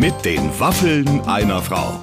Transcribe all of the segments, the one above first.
Mit den Waffeln einer Frau.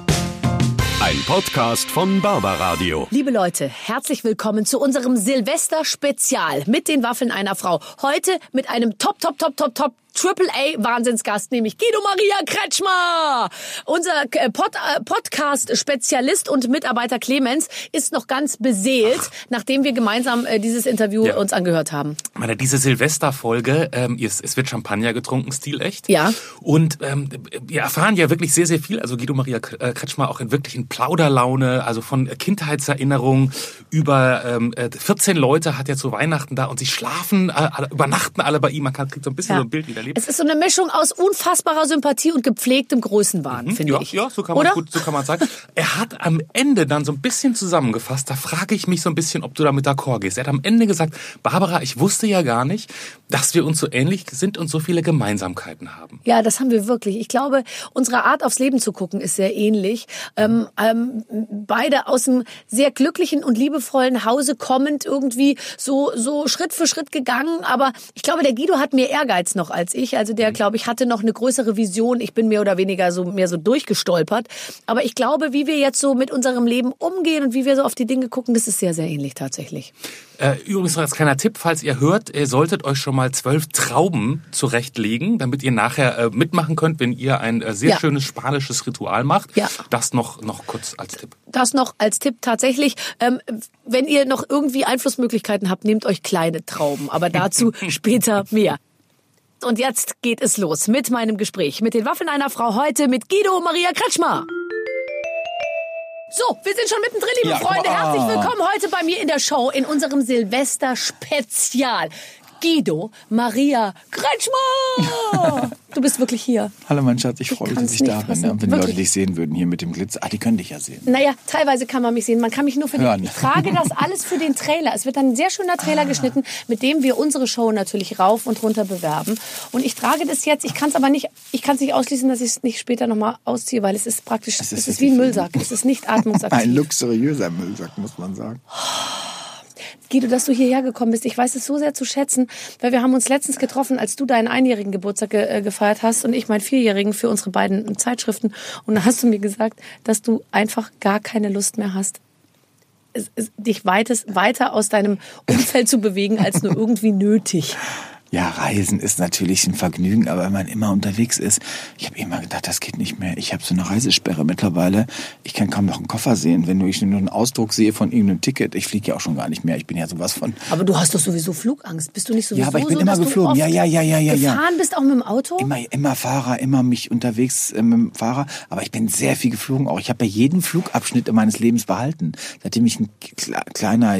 Ein Podcast von Barbaradio. Liebe Leute, herzlich willkommen zu unserem Silvester-Spezial mit den Waffeln einer Frau. Heute mit einem Top, Top, Top, Top, Top Triple-A-Wahnsinnsgast, nämlich Guido Maria Kretschmer. Unser äh, Pod äh, Podcast-Spezialist und Mitarbeiter Clemens ist noch ganz beseelt, Ach. nachdem wir gemeinsam äh, dieses Interview ja. uns angehört haben. Meine, diese Silvesterfolge, ähm, es, es wird Champagner getrunken, stilecht. Ja. Und ähm, wir erfahren ja wirklich sehr, sehr viel. Also Guido Maria Kretschmer auch in wirklichen Plauderlaune, also von Kindheitserinnerungen über ähm, 14 äh, Leute hat er zu Weihnachten da und sie schlafen, äh, übernachten alle bei ihm. Man kriegt so ein bisschen ja. so ein Bild wieder erlebt. Es ist so eine Mischung aus unfassbarer Sympathie und gepflegtem Größenwahn, mhm, finde ja, ich. Ja, so kann man Oder? gut, so kann man sagen. er hat am Ende dann so ein bisschen zusammengefasst, da frage ich mich so ein bisschen, ob du damit d'accord gehst. Er hat am Ende gesagt, Barbara, ich wusste ja gar nicht, dass wir uns so ähnlich sind und so viele Gemeinsamkeiten haben. Ja, das haben wir wirklich. Ich glaube, unsere Art aufs Leben zu gucken ist sehr ähnlich. Ähm, ähm, beide aus einem sehr glücklichen und liebevollen Hause kommend irgendwie so, so Schritt für Schritt gegangen. Aber ich glaube, der Guido hat mehr Ehrgeiz noch als ich. Also der, mhm. glaube ich, hatte noch eine größere Vision. Ich bin mehr oder weniger so mehr so durchgestolpert. Aber ich glaube, wie wir jetzt so mit unserem Leben umgehen und wie wir so auf die Dinge gucken, das ist sehr, sehr ähnlich tatsächlich. Äh, übrigens noch als kleiner Tipp, falls ihr hört, ihr solltet euch schon mal zwölf Trauben zurechtlegen, damit ihr nachher äh, mitmachen könnt, wenn ihr ein äh, sehr ja. schönes spanisches Ritual macht. Ja. Das noch, noch kurz als Tipp. Das noch als Tipp tatsächlich. Ähm, wenn ihr noch irgendwie Einflussmöglichkeiten habt, nehmt euch kleine Trauben. Aber dazu später mehr. Und jetzt geht es los mit meinem Gespräch mit den Waffeln einer Frau heute mit Guido Maria Kretschmer. So, wir sind schon mittendrin, liebe ja, Freunde. Herzlich willkommen heute bei mir in der Show in unserem Silvester-Spezial. Guido Maria Kretschmer. Du bist wirklich hier. Hallo mein Schatz, ich, ich freue mich, dass ich da bin. Ne? Wenn die Leute dich sehen würden hier mit dem Glitzer. Ah, die können dich ja sehen. Naja, teilweise kann man mich sehen. Man kann mich nur für Hören. Den, ich trage das alles für den Trailer. Es wird dann ein sehr schöner Trailer ah. geschnitten, mit dem wir unsere Show natürlich rauf und runter bewerben. Und ich trage das jetzt. Ich kann es aber nicht, ich kann es nicht ausschließen, dass ich es nicht später nochmal ausziehe, weil es ist praktisch, es ist, es ist wie ein Müllsack. Es ist nicht atmungsaktiv. ein luxuriöser Müllsack, muss man sagen. Guido, dass du hierher gekommen bist. Ich weiß es so sehr zu schätzen, weil wir haben uns letztens getroffen, als du deinen einjährigen Geburtstag ge äh, gefeiert hast und ich meinen vierjährigen für unsere beiden Zeitschriften. Und da hast du mir gesagt, dass du einfach gar keine Lust mehr hast, dich weites, weiter aus deinem Umfeld zu bewegen, als nur irgendwie nötig. Ja, Reisen ist natürlich ein Vergnügen, aber wenn man immer unterwegs ist, ich habe immer gedacht, das geht nicht mehr. Ich habe so eine Reisesperre mittlerweile. Ich kann kaum noch einen Koffer sehen. Wenn ich nur einen Ausdruck sehe von irgendeinem Ticket, ich fliege ja auch schon gar nicht mehr. Ich bin ja sowas von. Aber du hast doch sowieso Flugangst. Bist du nicht sowieso Ja, aber ich bin so, immer geflogen. Ja, ja, ja, ja, ja. Gefahren bist auch mit dem Auto? Immer, immer Fahrer, immer mich unterwegs äh, mit dem Fahrer. Aber ich bin sehr viel geflogen auch. Ich habe ja jeden Flugabschnitt meines Lebens behalten. Seitdem ich ein kleiner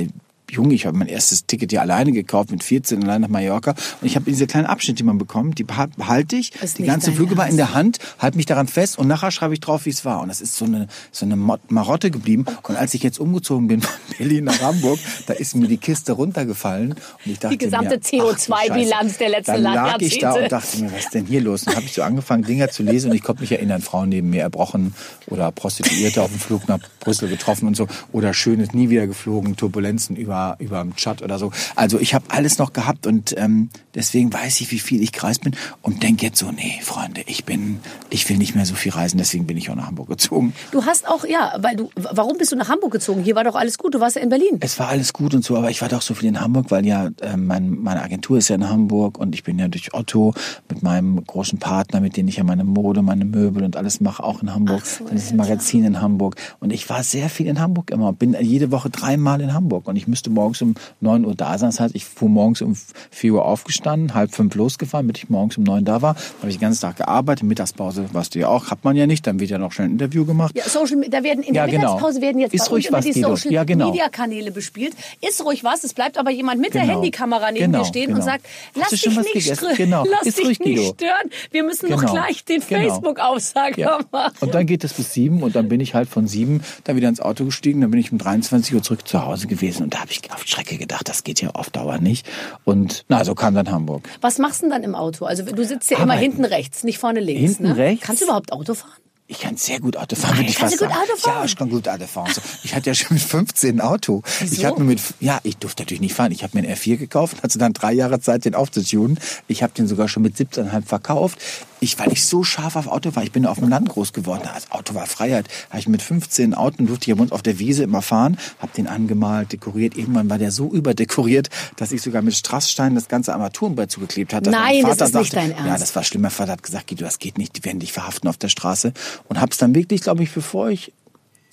jung, ich habe mein erstes Ticket ja alleine gekauft mit 14 allein nach Mallorca. Und ich habe diese kleinen Abschnitte, die man bekommt, die behalte ich, die ganze Flüge war in der Hand, halte mich daran fest und nachher schreibe ich drauf, wie es war. Und das ist so eine so eine Marotte geblieben. Oh und als ich jetzt umgezogen bin von Berlin nach Hamburg, da ist mir die Kiste runtergefallen und ich dachte die gesamte CO2-Bilanz der letzten Dann lag Jahrzehnte. ich da und dachte mir, was ist denn hier los? Und habe ich so angefangen, Dinger zu lesen und ich konnte mich erinnern, Frauen neben mir erbrochen oder Prostituierte auf dem Flug nach Brüssel getroffen und so oder Schönes nie wieder geflogen, Turbulenzen über über, über Chat oder so. Also ich habe alles noch gehabt und ähm, deswegen weiß ich, wie viel ich gereist bin und denke jetzt so, nee, Freunde, ich bin, ich will nicht mehr so viel reisen, deswegen bin ich auch nach Hamburg gezogen. Du hast auch, ja, weil du, warum bist du nach Hamburg gezogen? Hier war doch alles gut, du warst ja in Berlin. Es war alles gut und so, aber ich war doch so viel in Hamburg, weil ja äh, mein, meine Agentur ist ja in Hamburg und ich bin ja durch Otto mit meinem großen Partner, mit dem ich ja meine Mode, meine Möbel und alles mache, auch in Hamburg. So, Dann ist das Magazin in Hamburg und ich war sehr viel in Hamburg immer, bin jede Woche dreimal in Hamburg und ich müsste morgens um 9 Uhr da sein. Das heißt, ich fuhr morgens um 4 Uhr aufgestanden, halb fünf losgefahren, damit ich morgens um 9 da war. Habe ich den ganzen Tag gearbeitet. Mittagspause, was du ja auch, hat man ja nicht. Dann wird ja noch schnell ein Interview gemacht. Ja, Social, da werden in ja, der genau. Mittagspause werden jetzt ist ruhig was, die. Social ja, genau. Media Kanäle bespielt. Ist ruhig was. Es bleibt aber jemand mit genau. der Handykamera neben genau. dir stehen genau. und sagt, lass dich nicht, genau. lass ist dich ruhig, nicht stören. Wir müssen noch genau. gleich den genau. Facebook-Aufsager ja. machen. Und dann geht es bis sieben und dann bin ich halt von sieben dann wieder ins Auto gestiegen. Dann bin ich um 23 Uhr zurück zu Hause gewesen und da habe ich auf Strecke gedacht, das geht ja auf Dauer nicht. Und na, so kam dann Hamburg. Was machst du denn dann im Auto? Also du sitzt ja immer hinten rechts, nicht vorne links. Hinten ne? rechts? Kannst du überhaupt Auto fahren? Ich kann sehr gut Auto fahren, würde ich fast du gut Auto fahren? Ja, ich kann gut Auto fahren. Ich hatte ja schon mit 15 ein Auto. Wieso? Ich habe mir mit, ja, ich durfte natürlich nicht fahren. Ich habe mir einen R4 gekauft, hatte dann drei Jahre Zeit, den aufzutunen. Ich habe den sogar schon mit 17,5 verkauft. ich, weil ich so scharf auf Auto war, ich bin auf dem Land groß geworden. Das Auto war Freiheit. Habe ich mit 15 Autos durfte ich bei uns auf der Wiese immer fahren, habe den angemalt, dekoriert. Irgendwann war der so überdekoriert, dass ich sogar mit Strasssteinen das ganze Armaturenbrett zugeklebt hatte. Nein, das ist nicht dein Ernst. Ja, das war schlimm. Mein Vater hat gesagt, Guido, das geht nicht, die werden dich verhaften auf der Straße. Und hab's dann wirklich, glaube ich, bevor ich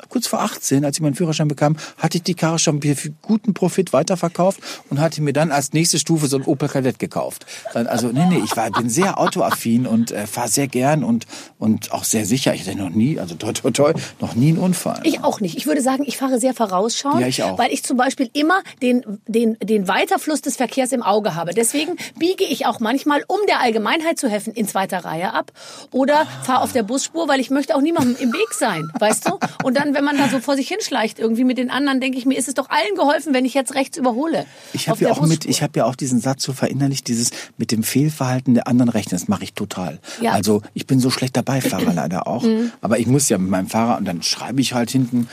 kurz vor 18, als ich meinen Führerschein bekam, hatte ich die Karre schon für guten Profit weiterverkauft und hatte mir dann als nächste Stufe so ein Opel Kadett gekauft. Also nee, nee, ich war, bin sehr autoaffin und äh, fahre sehr gern und, und auch sehr sicher. Ich hatte noch nie, also toi, toi, toi, noch nie einen Unfall. Ich auch nicht. Ich würde sagen, ich fahre sehr vorausschauend, Ja, ich auch. weil ich zum Beispiel immer den, den, den Weiterfluss des Verkehrs im Auge habe. Deswegen biege ich auch manchmal, um der Allgemeinheit zu helfen, in zweiter Reihe ab oder fahre auf der Busspur, weil ich möchte auch niemandem im Weg sein, weißt du? Und dann, wenn man da so vor sich hinschleicht, irgendwie mit den anderen, denke ich mir, ist es doch allen geholfen, wenn ich jetzt rechts überhole. Ich habe ja auch mit, ich habe ja auch diesen Satz so verinnerlicht, dieses mit dem Fehlverhalten der anderen rechnen. Das mache ich total. Ja. Mhm. Also ich bin so schlechter Beifahrer leider auch. Aber ich muss ja mit meinem Fahrer und dann schreibe ich halt hinten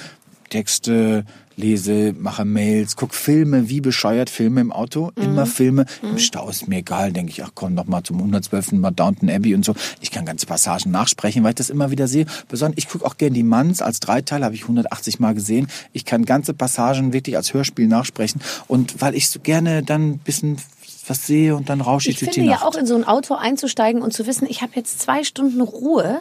Texte, lese, mache Mails, guck Filme, wie bescheuert Filme im Auto, Mhm. immer Filme. Im Stau ist mir egal, denke ich, ach komm, noch mal zum 112. Mal Downton Abbey und so. Ich kann ganze Passagen nachsprechen, weil ich das immer wieder sehe. Besonders, ich gucke auch gerne die Manns als Dreiteil, habe ich 180 Mal gesehen. Ich kann ganze Passagen wirklich als Hörspiel nachsprechen. Und weil ich so gerne dann ein bisschen was sehe und dann rausche ich, Ich durch die finde ja Nacht. auch in so ein Auto einzusteigen und zu wissen, ich habe jetzt zwei Stunden Ruhe.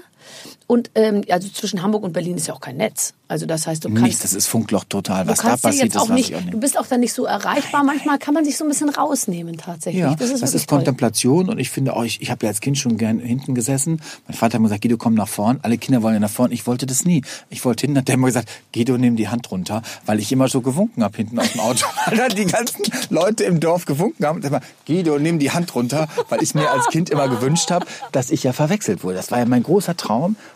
Und ähm, also zwischen Hamburg und Berlin ist ja auch kein Netz. Also das heißt, du kannst Nichts, das ist Funkloch total. Du Was da passiert, jetzt das auch weiß nicht, ich auch nicht. du bist auch dann nicht so erreichbar. Manchmal kann man sich so ein bisschen rausnehmen tatsächlich. Ja, das ist, wirklich Kontemplation und ich finde auch, ich, ich habe ja als Kind schon gern hinten gesessen. Mein Vater hat immer gesagt, Guido, komm nach vorn. Alle Kinder wollen ja nach vorn. Ich wollte das nie. Ich wollte hinten, hat der immer gesagt, Guido, nimm die Hand runter, weil ich immer so gewunken habe hinten aus dem Auto. weil dann die ganzen Leute im Dorf gewunken haben. Und immer, Guido, nimm die Hand runter, weil ich mir als Kind immer gewünscht habe, dass ich ja verwechselt wurde. Das war ja mein großer Traum.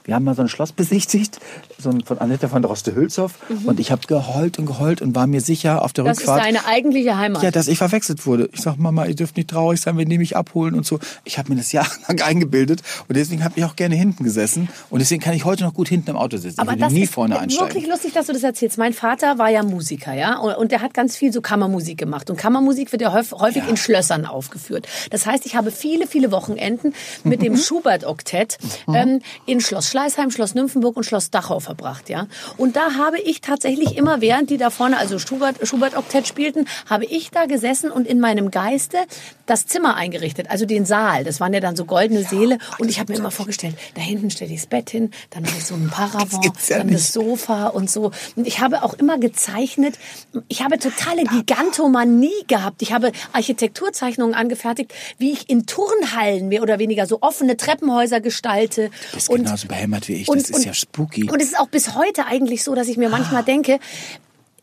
Wir haben mal so ein Schloss besichtigt, so ein, von Annette von Droste-Hülshoff. Und ich habe geheult und geheult und war mir sicher auf der toll. Mhm. Das ist Rückfahrt. deine eigentliche Heimat. Ja, dass ich verwechselt wurde. Ich sag, Mama, ihr dürft nicht traurig sein, wenn die mich abholen und so. Ich habe mir das jahrelang eingebildet und deswegen habe ich auch gerne hinten gesessen und deswegen kann ich heute noch gut hinten im Auto sitzen. aber ich das nie ist vorne einsteigen. wirklich lustig, dass du das erzählst. Mein Vater war ja Musiker, ja, und, der hat ganz viel so Kammermusik gemacht. Und Kammermusik wird ja häufig, häufig in Schlössern aufgeführt. Das heißt, ich habe viele, viele Wochenenden mit dem Schubert-Oktett ähm, in Schloss Schleißheim, Schloss Nymphenburg und Schloss Dachau verbracht, ja. Und da habe ich tatsächlich immer, während die da vorne, also Schubert, Schubert-Oktett spielten, habe ich da gesessen und in meinem Geiste das Zimmer eingerichtet, also den Saal. Das waren ja dann so goldene Säle. Und ich habe mir immer vorgestellt, da hinten stelle ich das Bett hin, dann mache ich so ein Paravent, ja dann nicht. das Sofa und so. Und ich habe auch immer gezeichnet. Ich habe totale Gigantomanie gehabt. Ich habe Architekturzeichnungen angefertigt, wie ich in Turnhallen mehr oder weniger so offene Treppenhäuser gestalte. Ist genauso behämmert wie ich. und- das ist und- ja spooky. Und es ist auch bis heute eigentlich so, dass ich mir manchmal denke,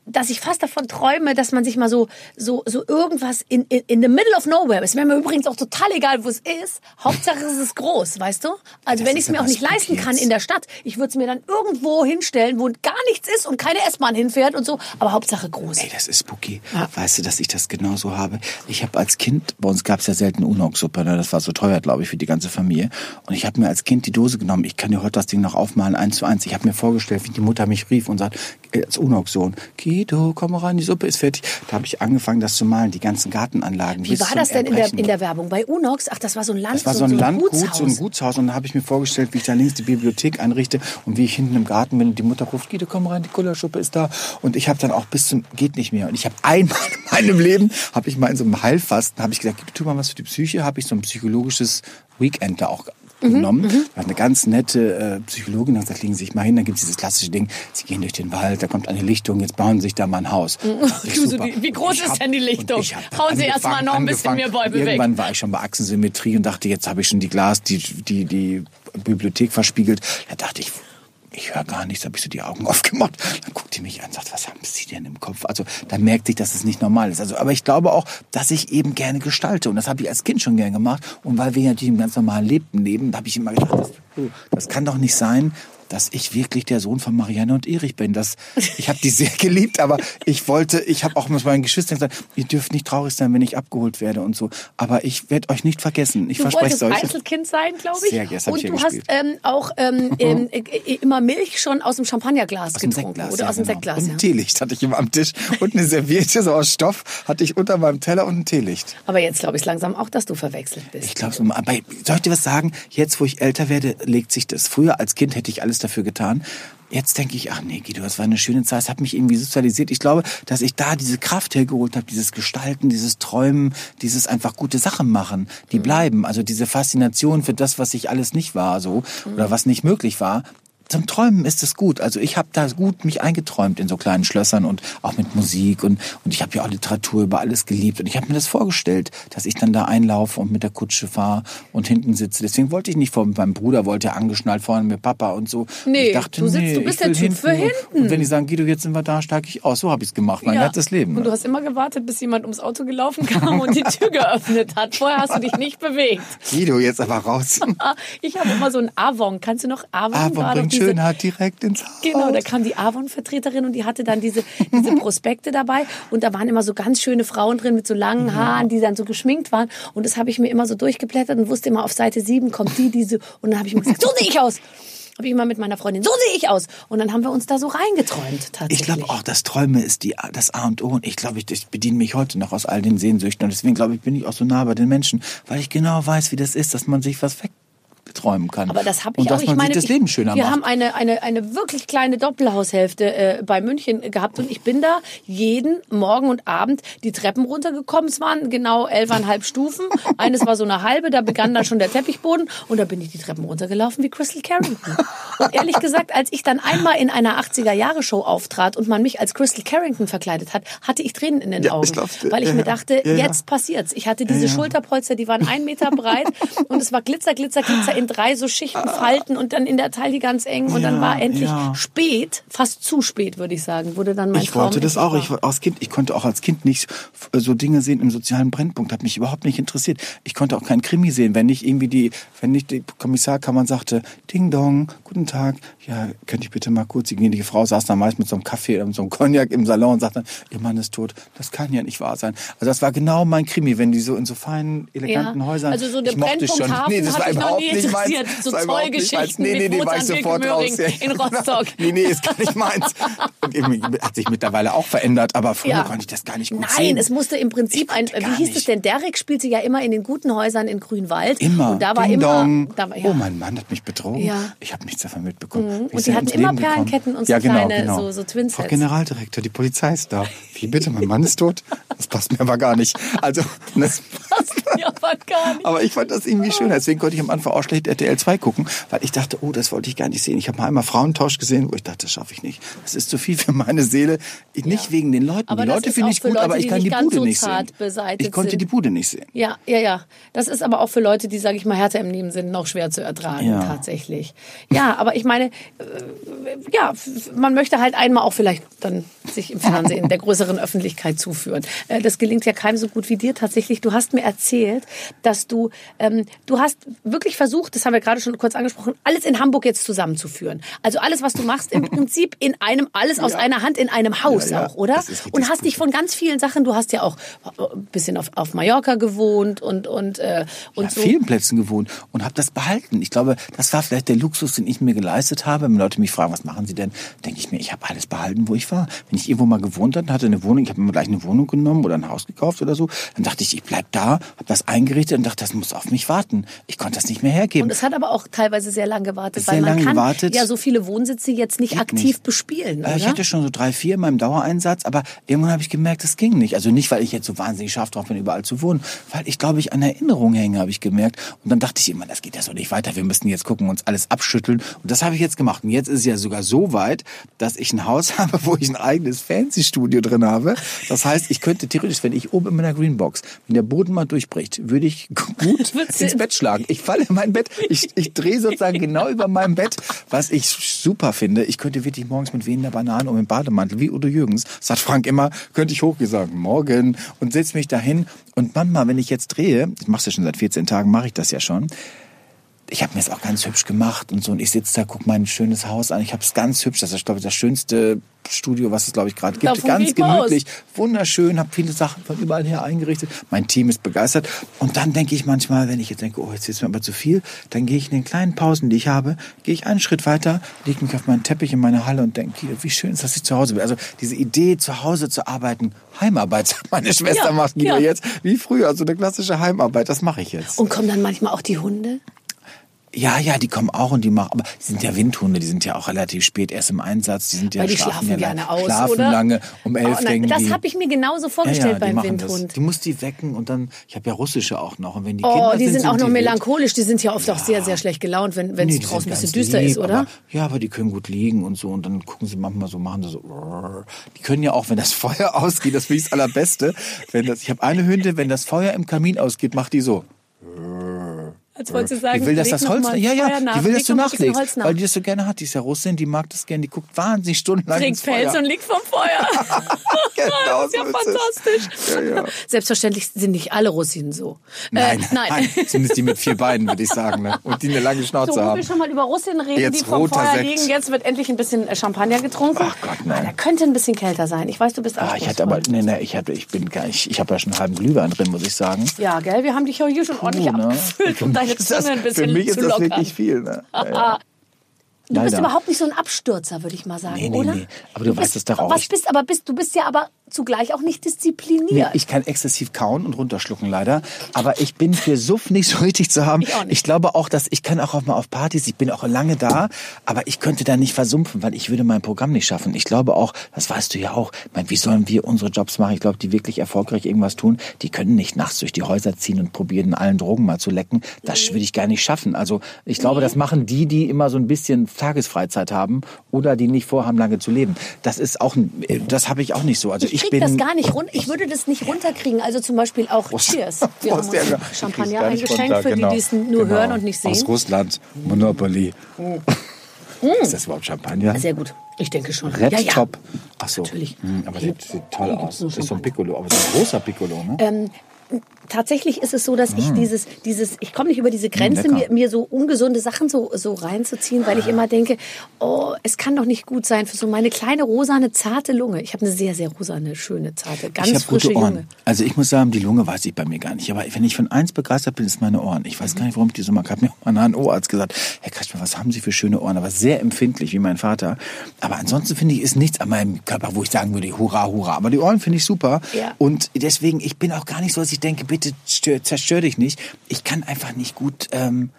dass ich fast davon träume, dass man sich mal so so so irgendwas in in, in the middle of nowhere. Es wäre mir übrigens auch total egal, wo es ist. Hauptsache es ist groß, weißt du? Also Das wenn ist ich es mir auch nicht leisten kann in der Stadt, ich würde es mir dann irgendwo hinstellen, wo gar nichts ist und keine S-Bahn hinfährt und so. Aber Hauptsache groß. Ey, das ist spooky. Ja. Weißt du, dass ich das genauso habe? Ich habe als Kind, bei uns gab es ja selten Unox-Suppe, ne? das war so teuer, glaube ich, für die ganze Familie. Und ich habe mir als Kind die Dose genommen. Ich kann dir heute das Ding noch aufmalen, eins zu eins. Ich habe mir vorgestellt, wie die Mutter mich rief und sagt, als Unox-Sohn, Guido, komm rein, die Suppe ist fertig. Da habe ich angefangen, das zu malen, die ganzen Gartenanlagen. Wie war das denn in der, in der Werbung? Bei Unox? Ach, das war so ein Land, Das war so ein Landgut, Gutshaus. so ein Gutshaus. Und da habe ich mir vorgestellt, wie ich da links die Bibliothek einrichte und wie ich hinten im Garten bin und die Mutter ruft, Guido, komm rein, die Kullerschuppe ist da. Und ich habe dann auch bis zum, geht nicht mehr. Und ich habe einmal in meinem Leben, habe ich mal in so einem Heilfasten, habe ich gesagt, tu mal was für die Psyche, habe ich so ein psychologisches Weekend da auch Mhm, genommen. War eine ganz nette äh, Psychologin, hat gesagt, legen Sie sich mal hin, dann gibt es dieses klassische Ding, Sie gehen durch den Wald, da kommt eine Lichtung, jetzt bauen Sie sich da mal ein Haus. Du, so die- wie groß ist hab- denn die Lichtung? Hauen Sie erst mal noch ein bisschen mehr Bäume weg. Irgendwann war ich schon bei Achsensymmetrie und dachte, jetzt habe ich schon die Glas, die, die, die Bibliothek verspiegelt. Da dachte ich, ich höre gar nichts, habe ich so die Augen aufgemacht. Dann guckt die mich an und sagt, was haben Sie denn im Kopf? Also da merkt sich, dass es nicht normal ist. Also, aber ich glaube auch, dass ich eben gerne gestalte. Und das habe ich als Kind schon gerne gemacht. Und weil wir natürlich im ganz normalen Leben leben, da habe ich immer gedacht, das, das kann doch nicht sein, dass ich wirklich der Sohn von Marianne und Erich bin. Das, ich habe die sehr geliebt, aber ich wollte, ich habe auch mit meinen Geschwistern gesagt, ihr dürft nicht traurig sein, wenn ich abgeholt werde und so. Aber ich werde euch nicht vergessen. Ich Du verspreche wolltest es euch. Einzelkind sein, glaube ich. Sehr, hab Und ich du hast ähm, auch ähm, ähm, äh, immer Milch schon aus dem Champagnerglas Aus dem getrunken. Sektglas. oder ja, aus dem genau. Sektglas. Und Ja. ein Teelicht hatte ich immer am Tisch. Und eine Serviette so aus Stoff hatte ich unter meinem Teller und ein Teelicht. Aber jetzt glaube ich langsam auch, dass du verwechselt bist. Ich glaube, aber soll ich dir was sagen? Jetzt, wo ich älter werde, legt sich das. Früher als Kind hätte ich alles dafür getan. Jetzt denke ich, ach nee, Guido, das war eine schöne Zeit. Es hat mich irgendwie sozialisiert. Ich glaube, dass ich da diese Kraft hergeholt habe, dieses Gestalten, dieses Träumen, dieses einfach gute Sachen machen, die bleiben. Also diese Faszination für das, was ich alles nicht war, so oder was nicht möglich war. Zum Träumen ist es gut. Also ich habe da gut mich eingeträumt in so kleinen Schlössern und auch mit Musik und und ich habe ja auch Literatur über alles geliebt und ich habe mir das vorgestellt, dass ich dann da einlaufe und mit der Kutsche fahre und hinten sitze. Deswegen wollte ich nicht vor meinem Bruder, wollte ja angeschnallt vorne mit Papa und so. Nee, ich dachte, du sitzt- nee, du bist der Typ für und- hinten. Und wenn die sagen, Guido, jetzt sind wir da, steige ich aus. So habe ich es gemacht, mein Ja. ganzes Leben. Und du hast immer gewartet, bis jemand ums Auto gelaufen kam und die Tür geöffnet hat. Vorher hast du dich nicht bewegt. Guido, jetzt aber raus. Ich habe immer so ein Avon. Kannst du noch Avon? Avon Schönheit direkt ins Haus. Genau, da kam die Avon-Vertreterin und die hatte dann diese, diese Prospekte dabei und da waren immer so ganz schöne Frauen drin mit so langen Haaren, die dann so geschminkt waren und das habe ich mir immer so durchgeblättert und wusste immer, auf Seite 7 kommt die, diese und dann habe ich mir gesagt, so sehe ich aus. Habe ich immer mit meiner Freundin, so sehe ich aus. Und dann haben wir uns da so reingeträumt tatsächlich. Ich glaube auch, das Träume ist die, das A und O. Und ich glaube, ich, ich bediene mich heute noch aus all den Sehnsüchten. Und deswegen glaube ich, bin ich auch so nah bei den Menschen, weil ich genau weiß, wie das ist, dass man sich was wegträumen kann. Aber das habe Und ich auch. dass Ich man meine, sich das Leben schöner wir macht. haben eine, eine, eine wirklich kleine Doppelhaushälfte äh, bei München gehabt und ich bin da jeden Morgen und Abend die Treppen runtergekommen. Es waren genau elfeinhalb Stufen. Eines war so eine halbe, da begann dann schon der Teppichboden und da bin ich die Treppen runtergelaufen wie Crystal Carrington. Und ehrlich gesagt, als ich dann einmal in einer 80er-Jahre-Show auftrat und man mich als Crystal Carrington verkleidet hat, hatte ich Tränen in den Ja, Augen. ich glaub, weil ich ja, mir dachte, ja. jetzt passiert's. Ich hatte diese Schulterpolster, die waren ein Meter breit und es war Glitzer, Glitzer, Glitzer in drei so Schichten Falten und dann in der Taille ganz eng und dann Ja, war endlich ja. spät, fast zu spät, würde ich sagen, wurde dann mein Ich Traum wollte das auch. Ich, als kind, ich konnte auch als Kind nicht so Dinge sehen im sozialen Brennpunkt. Hat mich überhaupt nicht interessiert. Ich konnte auch keinen Krimi sehen, wenn nicht irgendwie die, wenn nicht die Kommissarkammern sagte, Ding Dong, guten Tag, ja, könnte ich bitte mal kurz. Die gnädige Frau saß da meist mit so einem Kaffee mit so einem Cognac im Salon und sagte, Ihr Mann ist tot. Das kann ja nicht wahr sein. Also das war genau mein Krimi, wenn die so in so feinen, eleganten Ja, Häusern. also so der ich mochte Brennpunkt schon. Hafen Nee, das war überhaupt nie nicht meins. interessiert. So. Zollgeschichten Nee, nee, nee, war ich sofort raus. In Rostock. nee, nee, ist gar nicht meins. Hat sich mittlerweile auch verändert, aber früher Ja. konnte ich das gar nicht gut Nein, sehen. es musste im Prinzip ein, wie hieß es nicht. denn? Derek spielte ja immer in den guten Häusern in Grünwald. Immer. Und da war Ding immer, da war, ja. Oh, mein Mann hat mich betrogen. Ja. Ich habe nichts davon mitbekommen. Wie Und er hatten immer? Perlenketten und so ja, genau, kleine, genau. so- so Twinsets. Frau Generaldirektor, die Polizei ist da. Wie bitte, mein Mann ist tot? Das passt mir aber gar nicht. Also, das, ja, aber gar nicht. aber ich fand das irgendwie schön. Deswegen konnte ich am Anfang auch schlecht RTL 2 gucken, weil ich dachte, oh, das wollte ich gar nicht sehen. Ich habe mal einmal Frauentausch gesehen, wo ich dachte, das schaffe ich nicht. Das ist zu viel für meine Seele. Nicht wegen den Leuten. Aber die Leute finde ich gut, Leute, aber ich die kann die Bude so nicht sehen. Ich konnte sind. die Bude nicht sehen. Ja, ja, ja. Das ist aber auch für Leute, die, sage ich mal, härter im Leben sind, noch schwer zu ertragen, Ja. tatsächlich. Ja, aber ich meine, äh, ja, man möchte halt einmal auch vielleicht dann sich im Fernsehen der größeren Öffentlichkeit zuführen. Äh, Das gelingt ja keinem so gut wie dir tatsächlich. Du hast mir erzählt, dass du, ähm, du hast wirklich versucht, das haben wir gerade schon kurz angesprochen, alles in Hamburg jetzt zusammenzuführen. Also alles, was du machst, im Prinzip in einem, alles aus Ja. einer Hand in einem Haus Ja, ja. auch, oder? Und hast dich von ganz vielen Sachen, du hast ja auch ein bisschen auf, auf Mallorca gewohnt und, und, äh, und Ich so. vielen Plätzen gewohnt und habe das behalten. Ich glaube, das war vielleicht der Luxus, den ich mir geleistet habe. Wenn Leute mich fragen, was machen sie denn, denke ich mir, ich habe alles behalten, wo ich war. Wenn ich irgendwo mal gewohnt hatte, hatte eine Wohnung, ich habe mir gleich eine Wohnung genommen oder ein Haus gekauft oder so, dann dachte ich, ich bleib da, habe das eingerichtet und dachte, das muss auf mich warten. Ich konnte das nicht mehr hergeben. Und es hat aber auch teilweise sehr lang gewartet, Sehr weil man kann gewartet. ja so viele Wohnsitze jetzt nicht Geht aktiv nicht. bespielen, Äh, oder? Ich hatte schon so drei, vier in meinem Dauereinsatz, aber irgendwann habe ich gemerkt, das ging nicht. Also nicht, weil ich jetzt so wahnsinnig scharf drauf bin, überall zu wohnen, weil ich glaube, ich an Erinnerungen hänge, habe ich gemerkt. Und dann dachte ich immer, das geht ja so nicht weiter. Wir müssen jetzt gucken, uns alles abschütteln. Und das habe ich jetzt gemacht. Und jetzt ist es ja sogar so weit, dass ich ein Haus habe, wo ich ein eigenes Fancy-Studio drin habe. Das heißt, ich könnte theoretisch, wenn ich oben in meiner Greenbox, wenn der Boden mal durchbricht, würde ich gut ins Bett schlagen. Ich falle in mein Bett, ich, ich drehe sozusagen genau über meinem Bett, was ich super finde. Ich könnte wirklich morgens mit wehender Bananen und im Bademantel, wie Udo Jürgens, sagt Frank immer, könnte ich hochgehen sagen, morgen, und setze mich dahin. Und manchmal, wenn ich jetzt drehe, ich mache ja schon seit 14 Tagen, mache ich das ja schon, ich habe mir das auch ganz hübsch gemacht und so. Und ich sitze da, guck mein schönes Haus an. Ich habe es ganz hübsch. Das ist, glaube ich, das schönste Studio, was es, glaube ich, gerade gibt. Davon ganz gemütlich, wunderschön, habe viele Sachen von überall her eingerichtet. Mein Team ist begeistert. Und dann denke ich manchmal, wenn ich jetzt denke, oh, jetzt ist mir aber zu viel, dann gehe ich in den kleinen Pausen, die ich habe, gehe ich einen Schritt weiter, lege mich auf meinen Teppich in meine Halle und denke, wie schön ist, dass ich zu Hause bin. Also diese Idee, zu Hause zu arbeiten, Heimarbeit, sagt meine Schwester Ja, macht Guido ja. jetzt, wie früher, so eine klassische Heimarbeit, das mache ich jetzt. Und kommen dann manchmal auch die Hunde? Ja, ja, die kommen auch und die machen, aber die sind ja Windhunde, die sind ja auch relativ spät erst im Einsatz, die sind ja Weil die schlafen, schlafen ja gerne lang- aus, schlafen oder? lange, um elf Oh, nein, denken das habe ich mir genauso ja, vorgestellt ja, die beim Windhund. Das. Die muss die wecken und dann, ich habe ja russische auch noch und wenn die Oh, Kinder die sind auch noch die melancholisch. Die sind ja oft auch sehr, sehr schlecht gelaunt, wenn wenn es Nee, draußen ein sind bisschen düster lieb, ist, oder? Aber, ja, aber die können gut liegen und so und dann gucken sie manchmal so, machen sie so. Die können ja auch, wenn das Feuer ausgeht, das finde ich das Allerbeste. Wenn das, ich habe eine Hündin, wenn das Feuer im Kamin ausgeht, macht die so. Als wolltest du sagen, Die will, dass das Holz, ja, ja, nach, die will, dass du nachlegst, Holz nach. weil die das so gerne hat. Die ist ja Russin, die mag das gerne, die guckt wahnsinnig stundenlang trinkt ins Feuer. Pelz und liegt vom Feuer. Genau das ist ja so ist es. fantastisch. Ja, ja. Selbstverständlich sind nicht alle Russinen so. Nein, äh, nein. Zumindest die mit vier Beinen, würde ich sagen. Ne? Und die eine lange Schnauze So, wo wir haben. schon mal über Russinen reden, Jetzt die vom Feuer Sekt. liegen. Jetzt wird endlich ein bisschen äh, Champagner getrunken. Ach Gott, nein. Der könnte ein bisschen kälter sein. Ich weiß, du bist Ah, ich hatte aber, nee, nee, ich hatte, ich bin gar nicht, ich habe ja schon einen halben Glühwein drin, muss ich sagen. Ja, gell? Wir haben dich ja hier schon ordentlich ne? abgefüllt, deine Zunge ein bisschen Für mich ist das wirklich viel. Ne? Ja, ja. Du bist überhaupt nicht so ein Abstürzer, würde ich mal sagen, Nee, nee, oder? nee. Aber du weißt bist, es doch auch. Was bist, aber bist, du bist ja aber zugleich auch nicht diszipliniert. Nee, ich kann exzessiv kauen und runterschlucken leider. Aber ich bin für Suff nicht so richtig zu haben. Ich auch nicht. glaube auch, dass ich kann auch mal auf Partys, ich bin auch lange da, aber ich könnte da nicht versumpfen, weil ich würde mein Programm nicht schaffen. Ich glaube auch, das weißt du ja auch, ich meine, wie sollen wir unsere Jobs machen? Ich glaube, die wirklich erfolgreich irgendwas tun, die können nicht nachts durch die Häuser ziehen und probieren, allen Drogen mal zu lecken. Das würde ich gar nicht schaffen. Also ich glaube, das machen die, die immer so ein bisschen Tagesfreizeit haben oder die nicht vorhaben, lange zu leben. Das ist auch, ein- das habe ich auch nicht so. Also ich ich, krieg bin das gar nicht runter. Ich würde das nicht runterkriegen. Also zum Beispiel auch Cheers. Wir haben Prost, ja, uns Champagner eingeschenkt runter, für genau. die, die es nur Genau. hören und nicht sehen. Aus Russland, Monopoly. Ist das überhaupt Champagner? Sehr gut. Ich denke schon. Red ja, ja. Top. Ach so. Natürlich. Hm, aber der sieht toll aus. Das ist so ein. Piccolo, aber so ein großer Piccolo, ne? Ähm, tatsächlich ist es so, dass ich dieses, dieses, ich komme nicht über diese Grenze, Mm. lecker. mir, mir so ungesunde Sachen so, so reinzuziehen, weil ich immer denke, oh, es kann doch nicht gut sein für so meine kleine rosane, zarte Lunge. Ich habe eine sehr, sehr rosane, schöne, zarte, ganz ich habe frische gute Ohren. Lunge. Also ich muss sagen, die Lunge weiß ich bei mir gar nicht. Aber wenn ich von eins begeistert bin, ist meine Ohren. Ich weiß gar nicht, warum ich die so mag. Hat mir auch mal ein Ohrarzt gesagt, Herr Kretschmer, was haben Sie für schöne Ohren? Aber sehr empfindlich, wie mein Vater. Aber ansonsten finde ich, ist nichts an meinem Körper, wo ich sagen würde, hurra, hurra. Aber die Ohren finde ich super. Ja. Und deswegen, ich bin auch gar nicht so, dass ich denke, bitte stör, zerstör dich nicht. Ich kann einfach nicht gut... Ähm,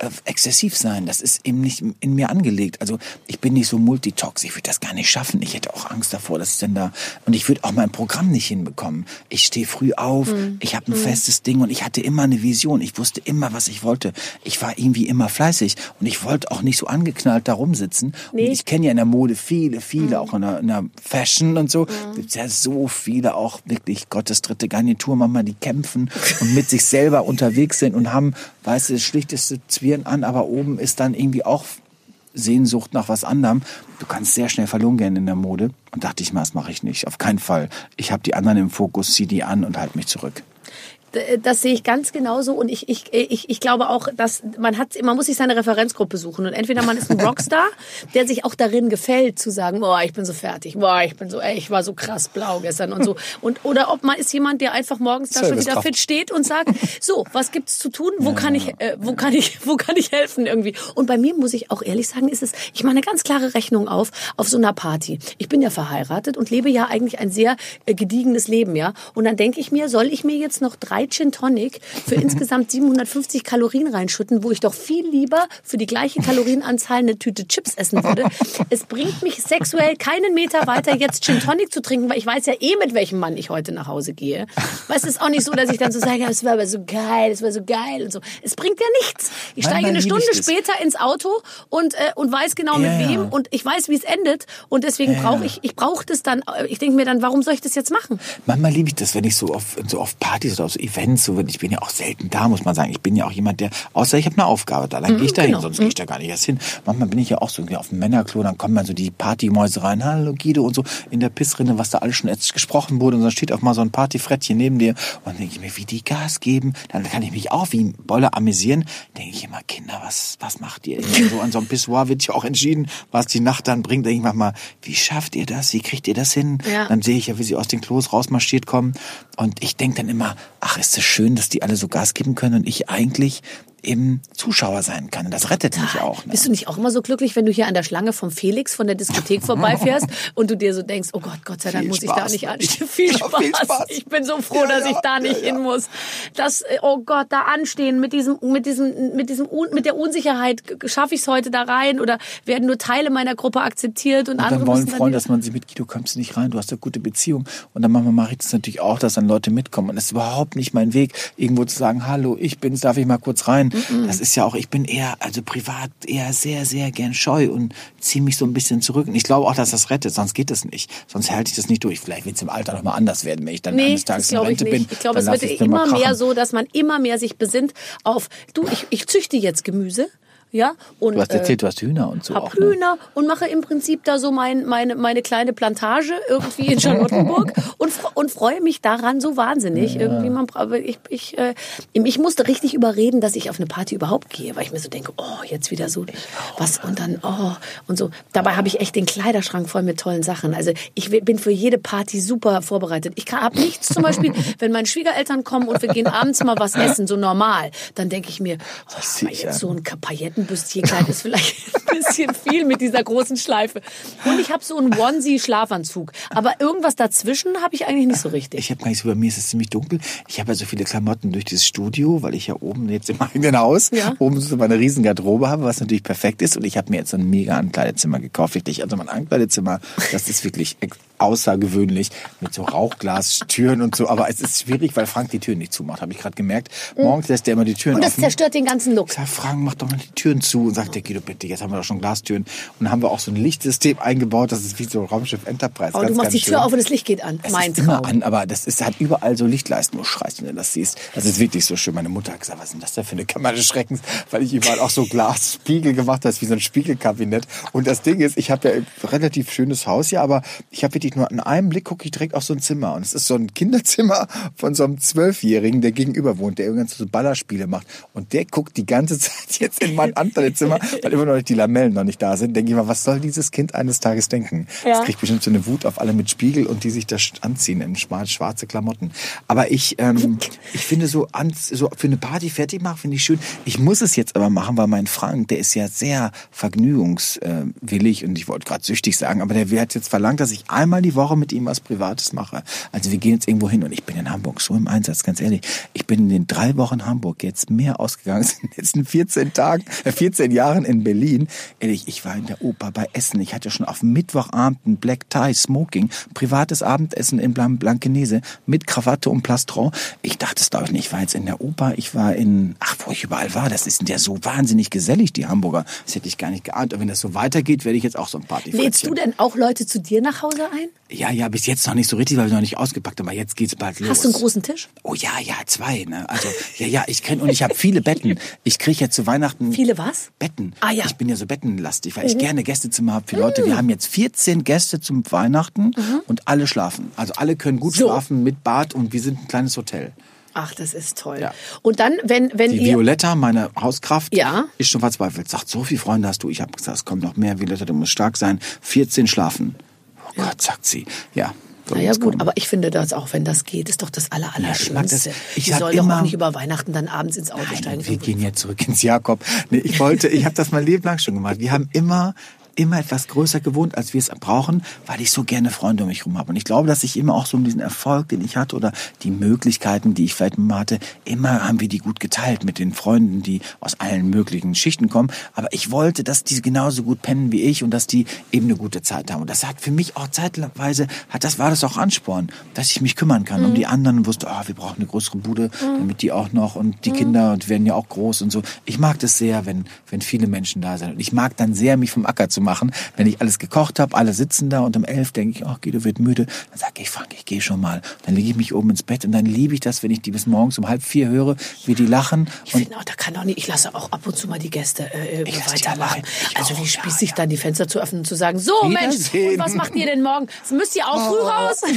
äh, exzessiv sein. Das ist eben nicht in mir angelegt. Also ich bin nicht so multitox. Ich würde das gar nicht schaffen. Ich hätte auch Angst davor, dass ich denn da und ich würde auch mein Programm nicht hinbekommen. Ich stehe früh auf. Ich habe ein festes Ding und ich hatte immer eine Vision. Ich wusste immer, was ich wollte. Ich war irgendwie immer fleißig und ich wollte auch nicht so angeknallt da rumsitzen. Nee. Und ich kenne ja in der Mode viele, viele, auch in der, in der Fashion und so. Gibt's ja so viele auch wirklich Gottes dritte Garnitur, manchmal die kämpfen und mit sich selber unterwegs sind und haben, weißt du, das schlichteste Zwirn an, aber oben ist dann irgendwie auch Sehnsucht nach was anderem. Du kannst sehr schnell verloren gehen in der Mode. Und dachte ich mal, das mache ich nicht. Auf keinen Fall. Ich habe die anderen im Fokus, zieh die an und halt mich zurück. Das sehe ich ganz genauso und ich, ich, ich, ich glaube auch, dass man hat, man muss sich seine Referenzgruppe suchen und entweder man ist ein Rockstar, der sich auch darin gefällt zu sagen, boah, ich bin so fertig, boah, ich bin so, ey, ich war so krass blau gestern und so und oder ob man ist jemand, der einfach morgens da schon wieder fit steht und sagt, so, was gibt's zu tun, wo kann ich, äh, wo kann ich, wo kann ich helfen irgendwie? Und bei mir muss ich auch ehrlich sagen, ist es, ich mache eine ganz klare Rechnung auf auf so einer Party. Ich bin ja verheiratet und lebe ja eigentlich ein sehr äh, gediegenes Leben, ja. Und dann denke ich mir, soll ich mir jetzt noch drei Gin Tonic für insgesamt 750 Kalorien reinschütten, wo ich doch viel lieber für die gleiche Kalorienanzahl eine Tüte Chips essen würde. Es bringt mich sexuell keinen Meter weiter, jetzt Gin Tonic zu trinken, weil ich weiß ja eh, mit welchem Mann ich heute nach Hause gehe. Weil es ist auch nicht so, dass ich dann so sage, es war aber so geil, es war so geil und so. Es bringt ja nichts. Ich steige eine Stunde später ins Auto und, äh, und weiß genau mit Ja, ja. wem und ich weiß, wie es endet. Und deswegen brauche ich, ich brauche das dann, äh, ich denke mir dann, warum soll ich das jetzt machen? Manchmal liebe ich das, wenn ich so auf, so auf Partys oder so Events, so ich bin ja auch selten da, muss man sagen. Ich bin ja auch jemand, der, außer ich habe eine Aufgabe da, dann gehe ich da hin, genau. sonst gehe ich da gar nicht erst hin. Manchmal bin ich ja auch so auf dem Männerklo, dann kommen dann so die Partymäuse rein, hallo Guido und so in der Pissrinne, was da alles schon jetzt gesprochen wurde und dann steht auch mal so ein Partyfrettchen neben dir und dann denke ich mir, wie die Gas geben, dann kann ich mich auch wie ein Bolle amüsieren, denke ich immer, Kinder, was, was macht ihr? so an so einem Pissoir wird ja auch entschieden, was die Nacht dann bringt, denke ich manchmal, wie schafft ihr das? Wie kriegt ihr das hin? Ja. Dann sehe ich ja, wie sie aus den Klos rausmarschiert kommen und ich denke dann immer, ach, ist das schön, dass die alle so Gas geben können und ich eigentlich eben Zuschauer sein kann. Und das rettet mich auch. Ne? Bist du nicht auch immer so glücklich, wenn du hier an der Schlange vom Felix von der Diskothek vorbeifährst und du dir so denkst, oh Gott, Gott sei Dank Viel muss ich da Spaß. nicht anstehen. Viel, Ja, Spaß. viel Spaß. Ich bin so froh, Ja, dass ich da nicht hin muss. Das, oh Gott, da anstehen mit diesem, mit diesem, mit diesem, mit der Unsicherheit, schaffe ich es heute da rein oder werden nur Teile meiner Gruppe akzeptiert und, Und andere dann wollen Freunde, dann dass man sie mit Guido kommst du nicht rein, du hast eine gute Beziehung. Und dann mache ich das natürlich auch, dass dann Leute mitkommen. Und das ist überhaupt nicht mein Weg, irgendwo zu sagen, hallo, ich bin's, darf ich mal kurz rein. Das ist ja auch, ich bin eher, also privat eher sehr, sehr gern scheu und ziehe mich so ein bisschen zurück. Und ich glaube auch, dass das rettet, sonst geht es nicht. Sonst halte ich das nicht durch. Vielleicht wird es im Alter nochmal anders werden, wenn ich dann Nee, eines das Tages in ich Rente nicht. bin. Ich glaube, es wird immer mehr so, dass man immer mehr sich besinnt auf, du, ich, ich züchte jetzt Gemüse. Ja, und, Du hast äh, erzählt, du hast Hühner und so hab auch. Ne? Hühner und mache im Prinzip da so mein, meine, meine kleine Plantage irgendwie in Charlottenburg und, und freue mich daran so wahnsinnig. Irgendwie man, aber ich, ich, äh, ich musste richtig überreden, dass ich auf eine Party überhaupt gehe, weil ich mir so denke, oh, jetzt wieder so was und dann, oh, und so. Dabei habe ich echt den Kleiderschrank voll mit tollen Sachen. Also ich bin für jede Party super vorbereitet. Ich habe nichts zum Beispiel, wenn meine Schwiegereltern kommen und wir gehen abends mal was essen, so normal, dann denke ich mir, oh, jetzt an. so ein Paillettenbüstchenkleid ist vielleicht ein bisschen viel mit dieser großen Schleife. Und ich habe so einen Onesie-Schlafanzug. Aber irgendwas dazwischen habe ich eigentlich nicht so richtig. Ich habe gar nicht so, bei mir ist es ziemlich dunkel. Ich habe ja so viele Klamotten durch dieses Studio, weil ich ja oben jetzt im eigenen Haus Ja. oben so meine riesen Garderobe habe, was natürlich perfekt ist. Und ich habe mir jetzt so ein mega Ankleidezimmer gekauft. Wirklich, also mein Ankleidezimmer, das ist wirklich außergewöhnlich mit so Rauchglastüren und so. Aber es ist schwierig, weil Frank die Türen nicht zumacht, habe ich gerade gemerkt. Morgens lässt er immer die Türen Und das offen. zerstört den ganzen Look. Ich sag, Frank, mach doch mal die Türen zu. Und sagt der Guido, bitte, jetzt haben wir doch schon Glastüren. Und dann haben wir auch so ein Lichtsystem eingebaut, das ist wie so Raumschiff Enterprise. Aber ganz, du machst die Tür schön. auf und das Licht geht an. Es mein ist immer Traum. an, aber das ist, hat überall so Lichtleisten. Du schreist, wenn du das siehst. Das ist wirklich so schön. Meine Mutter hat gesagt, was ist denn das da für eine Kammer des Schreckens? Weil ich überall auch so Glasspiegel gemacht habe, wie so ein Spiegelkabinett. Und das Ding ist, ich habe ja ein relativ schönes Haus hier, aber ich habe wirklich nur in einem Blick gucke ich direkt auf so ein Zimmer. Und es ist so ein Kinderzimmer von so einem Zwölfjährigen, der gegenüber wohnt, der irgendwann so Ballerspiele macht. Und der guckt die ganze Zeit jetzt in mein Ankleidezimmer, weil immer noch die Lamellen noch nicht da sind. Denke ich mal, was soll dieses Kind eines Tages denken? Ja. Das kriegt bestimmt so eine Wut auf alle mit Spiegel und die sich da sch- anziehen in schwarze Klamotten. Aber ich, ähm, ich finde so, an, so für eine Party fertig machen, finde ich schön. Ich muss es jetzt aber machen, weil mein Frank, der ist ja sehr vergnügungswillig und ich wollte gerade süchtig sagen, aber der hat jetzt verlangt, dass ich einmal die Woche mit ihm was Privates mache. Also wir gehen jetzt irgendwo hin und ich bin in Hamburg so im Einsatz, ganz ehrlich. Ich bin in den drei Wochen Hamburg jetzt mehr ausgegangen als in den letzten 14 Tagen, äh, 14 Jahren in Berlin. Ehrlich, ich war in der Oper bei Essen. Ich hatte schon auf Mittwochabend ein Black Tie Smoking, privates Abendessen in Blan Blankenese mit Krawatte und Plastron. Ich dachte es glaube ich nicht. Ich war jetzt in der Oper, ich war in, ach, wo ich überall war. Das ist ja so wahnsinnig gesellig, die Hamburger. Das hätte ich gar nicht geahnt. Und wenn das so weitergeht, werde ich jetzt auch so ein Party Lädst du denn auch Leute zu dir nach Hause ein? Ja, ja, bis jetzt noch nicht so richtig, weil wir noch nicht ausgepackt haben. Aber jetzt geht's bald los. Hast du einen großen Tisch? Oh ja, ja, zwei. Ne? Also ja, ja, ich kenn und ich habe viele Betten. Ich kriege jetzt zu Weihnachten Viele was? Betten. Ah, ja. Mhm. Ich bin ja so bettenlastig, weil ich gerne Gästezimmer habe für Leute. Wir haben jetzt 14 Gäste zum Weihnachten und alle schlafen. Also alle können gut So. schlafen mit Bad und wir sind ein kleines Hotel. Ach, das ist toll. Ja. Und dann, wenn, wenn Die ihr... Violetta, meine Hauskraft, Ja. ist schon verzweifelt. Sagt, so viele Freunde hast du. Ich habe gesagt, es kommt noch mehr. Violetta, du musst stark sein. 14 schlafen. Oh Gott, sagt sie. Ja. soll Na ja jetzt gut, kommen. aber ich finde das auch, wenn das geht, ist doch das aller, aller ich. Schlimmste. Ich Die sag sollen doch auch immer- nicht über Weihnachten dann abends ins Auto steigen. Nein, wir gehen jetzt zurück ins Jakob. Nee, ich wollte, ich habe das mein Leben lang schon gemacht. Wir haben immer immer etwas größer gewohnt, als wir es brauchen, weil ich so gerne Freunde um mich herum habe. Und ich glaube, dass ich immer auch so um diesen Erfolg, den ich hatte oder die Möglichkeiten, die ich vielleicht mal hatte, immer haben wir die gut geteilt mit den Freunden, die aus allen möglichen Schichten kommen. Aber ich wollte, dass die genauso gut pennen wie ich und dass die eben eine gute Zeit haben. Und das hat für mich auch zeitweise, hat das war das auch Ansporn, dass ich mich kümmern kann um die anderen und wusste, ah, wir brauchen eine größere Bude, damit die auch noch und die Kinder und werden ja auch groß und so. Ich mag das sehr, wenn, wenn viele Menschen da sind. Und ich mag dann sehr, mich vom Acker zu machen machen. Wenn ich alles gekocht habe, alle sitzen da und um elf denke ich, ach, Guido wird müde. Dann sage ich, Frank, ich gehe schon mal. Dann lege ich mich oben ins Bett und dann liebe ich das, wenn ich die bis morgens um halb vier höre, wie die lachen. Ich finde auch, da kann doch nicht, ich lasse auch ab und zu mal die Gäste äh, allein. Ich Also auch, wie ja, spießig ja. dann die Fenster zu öffnen und zu sagen, so Mensch, und was macht ihr denn morgen? Müsst ihr auch früh raus?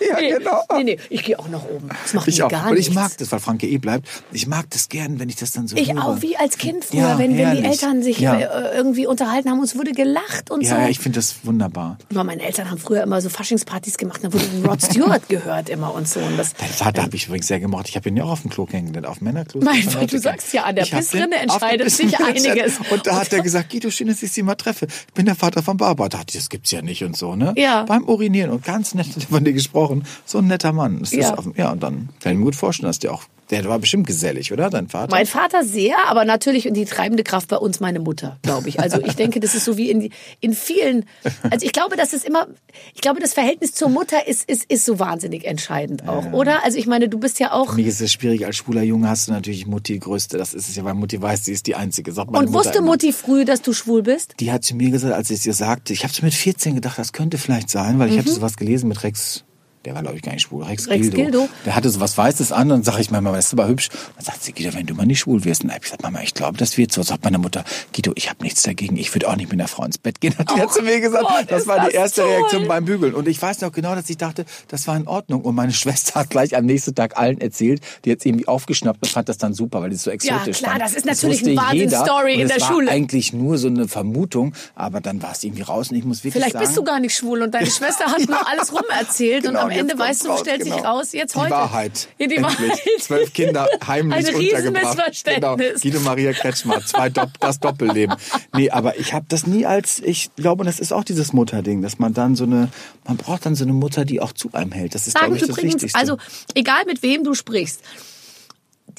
Ja, nee, genau. nee, nee, ich gehe auch nach oben. Das macht Ich mir auch. gar Und nichts. ich mag das, weil Franke eh bleibt. Ich mag das gern, wenn ich das dann so Ich höre. auch, wie als Kind früher, Ja, wenn, wenn die. Eltern sich Ja. äh, irgendwie unterhalten haben und es wurde gelacht und Ja, so. ja, ich finde das wunderbar. Nur meine Eltern haben früher immer so Faschingspartys gemacht, da wurde Rod Stewart gehört immer und so. Und das, Dein Vater habe ich übrigens sehr gemocht. Ich habe ihn ja auch auf dem Klo kennengelernt, auf Männerklo. Mein Das fand du sagst ja, an der Pissrinne entscheidet sich einiges. Und da hat er gesagt, Guido, schön, dass ich Sie mal treffe. Ich bin der Vater von Barbara. Da dachte ich, das gibt's ja nicht und so, ne? Ja. Beim Urinieren und ganz nett hat er von dir gesprochen. So ein netter Mann. Das Ja. Ist auf, ja, und dann kann ich mir gut vorstellen, dass der auch, der war bestimmt gesellig, oder? Dein Vater? Mein Vater sehr, aber natürlich und die treibende Kraft bei uns meine Mutter, glaube ich. Also ich denke, das ist so wie in, in vielen. Also ich glaube, dass es immer, ich glaube, das Verhältnis zur Mutter ist, ist, ist so wahnsinnig entscheidend auch, oder? Also ich meine, du bist ja auch. Für mich ist es schwierig, als schwuler Junge hast du natürlich Mutti größte. Das ist es ja, weil Mutti weiß, sie ist die Einzige. Sagt meine Und Mutter wusste immer. Mutti früh, dass du schwul bist? Die hat zu mir gesagt, als ich es ihr sagte, ich habe so mit 14 gedacht, das könnte vielleicht sein, weil ich hatte sowas gelesen mit Rex, der war glaube ich gar nicht schwul, Rex. Rex Gildo. Gildo. Der hatte so was Weißes an und sage ich Mama, das ist aber hübsch. Dann sagt sie, Guido, wenn du mal nicht schwul wirst. Und dann ich gesagt, Mama, ich glaube, das wird so. Sagt meine Mutter, Guido, ich habe nichts dagegen, ich würde auch nicht mit einer Frau ins Bett gehen. Hat die hat zu mir gesagt, Gott, das war die das erste toll. Reaktion beim Bügeln. Und ich weiß noch genau, dass ich dachte, das war in Ordnung. Und meine Schwester hat gleich am nächsten Tag allen erzählt, die hat irgendwie aufgeschnappt und fand das dann super, weil die so exotisch klar, fand. das ist natürlich eine. Wahnsinnsstory in der war Schule. eigentlich nur so eine Vermutung, aber dann war es irgendwie raus und ich muss wirklich Vielleicht sagen, bist du gar nicht schwul und deine Schwester hat nur alles rum erzählt Genau, und am jetzt Ende weißt du, raus, stellt sich genau. raus, jetzt die heute. Wahrheit. Ja, die Endlich. Wahrheit. Zwölf Kinder heimlich Ein untergebracht. Genau. Guido Maria Kretschmer, zwei Dopp das Doppelleben. Nee, aber ich habe das nie als, ich glaube, das ist auch dieses Mutterding, dass man dann so eine, man braucht dann so eine Mutter, die auch zu einem hält. Das ist, sagen glaube ich, das übrigens, Wichtigste. also egal mit wem du sprichst,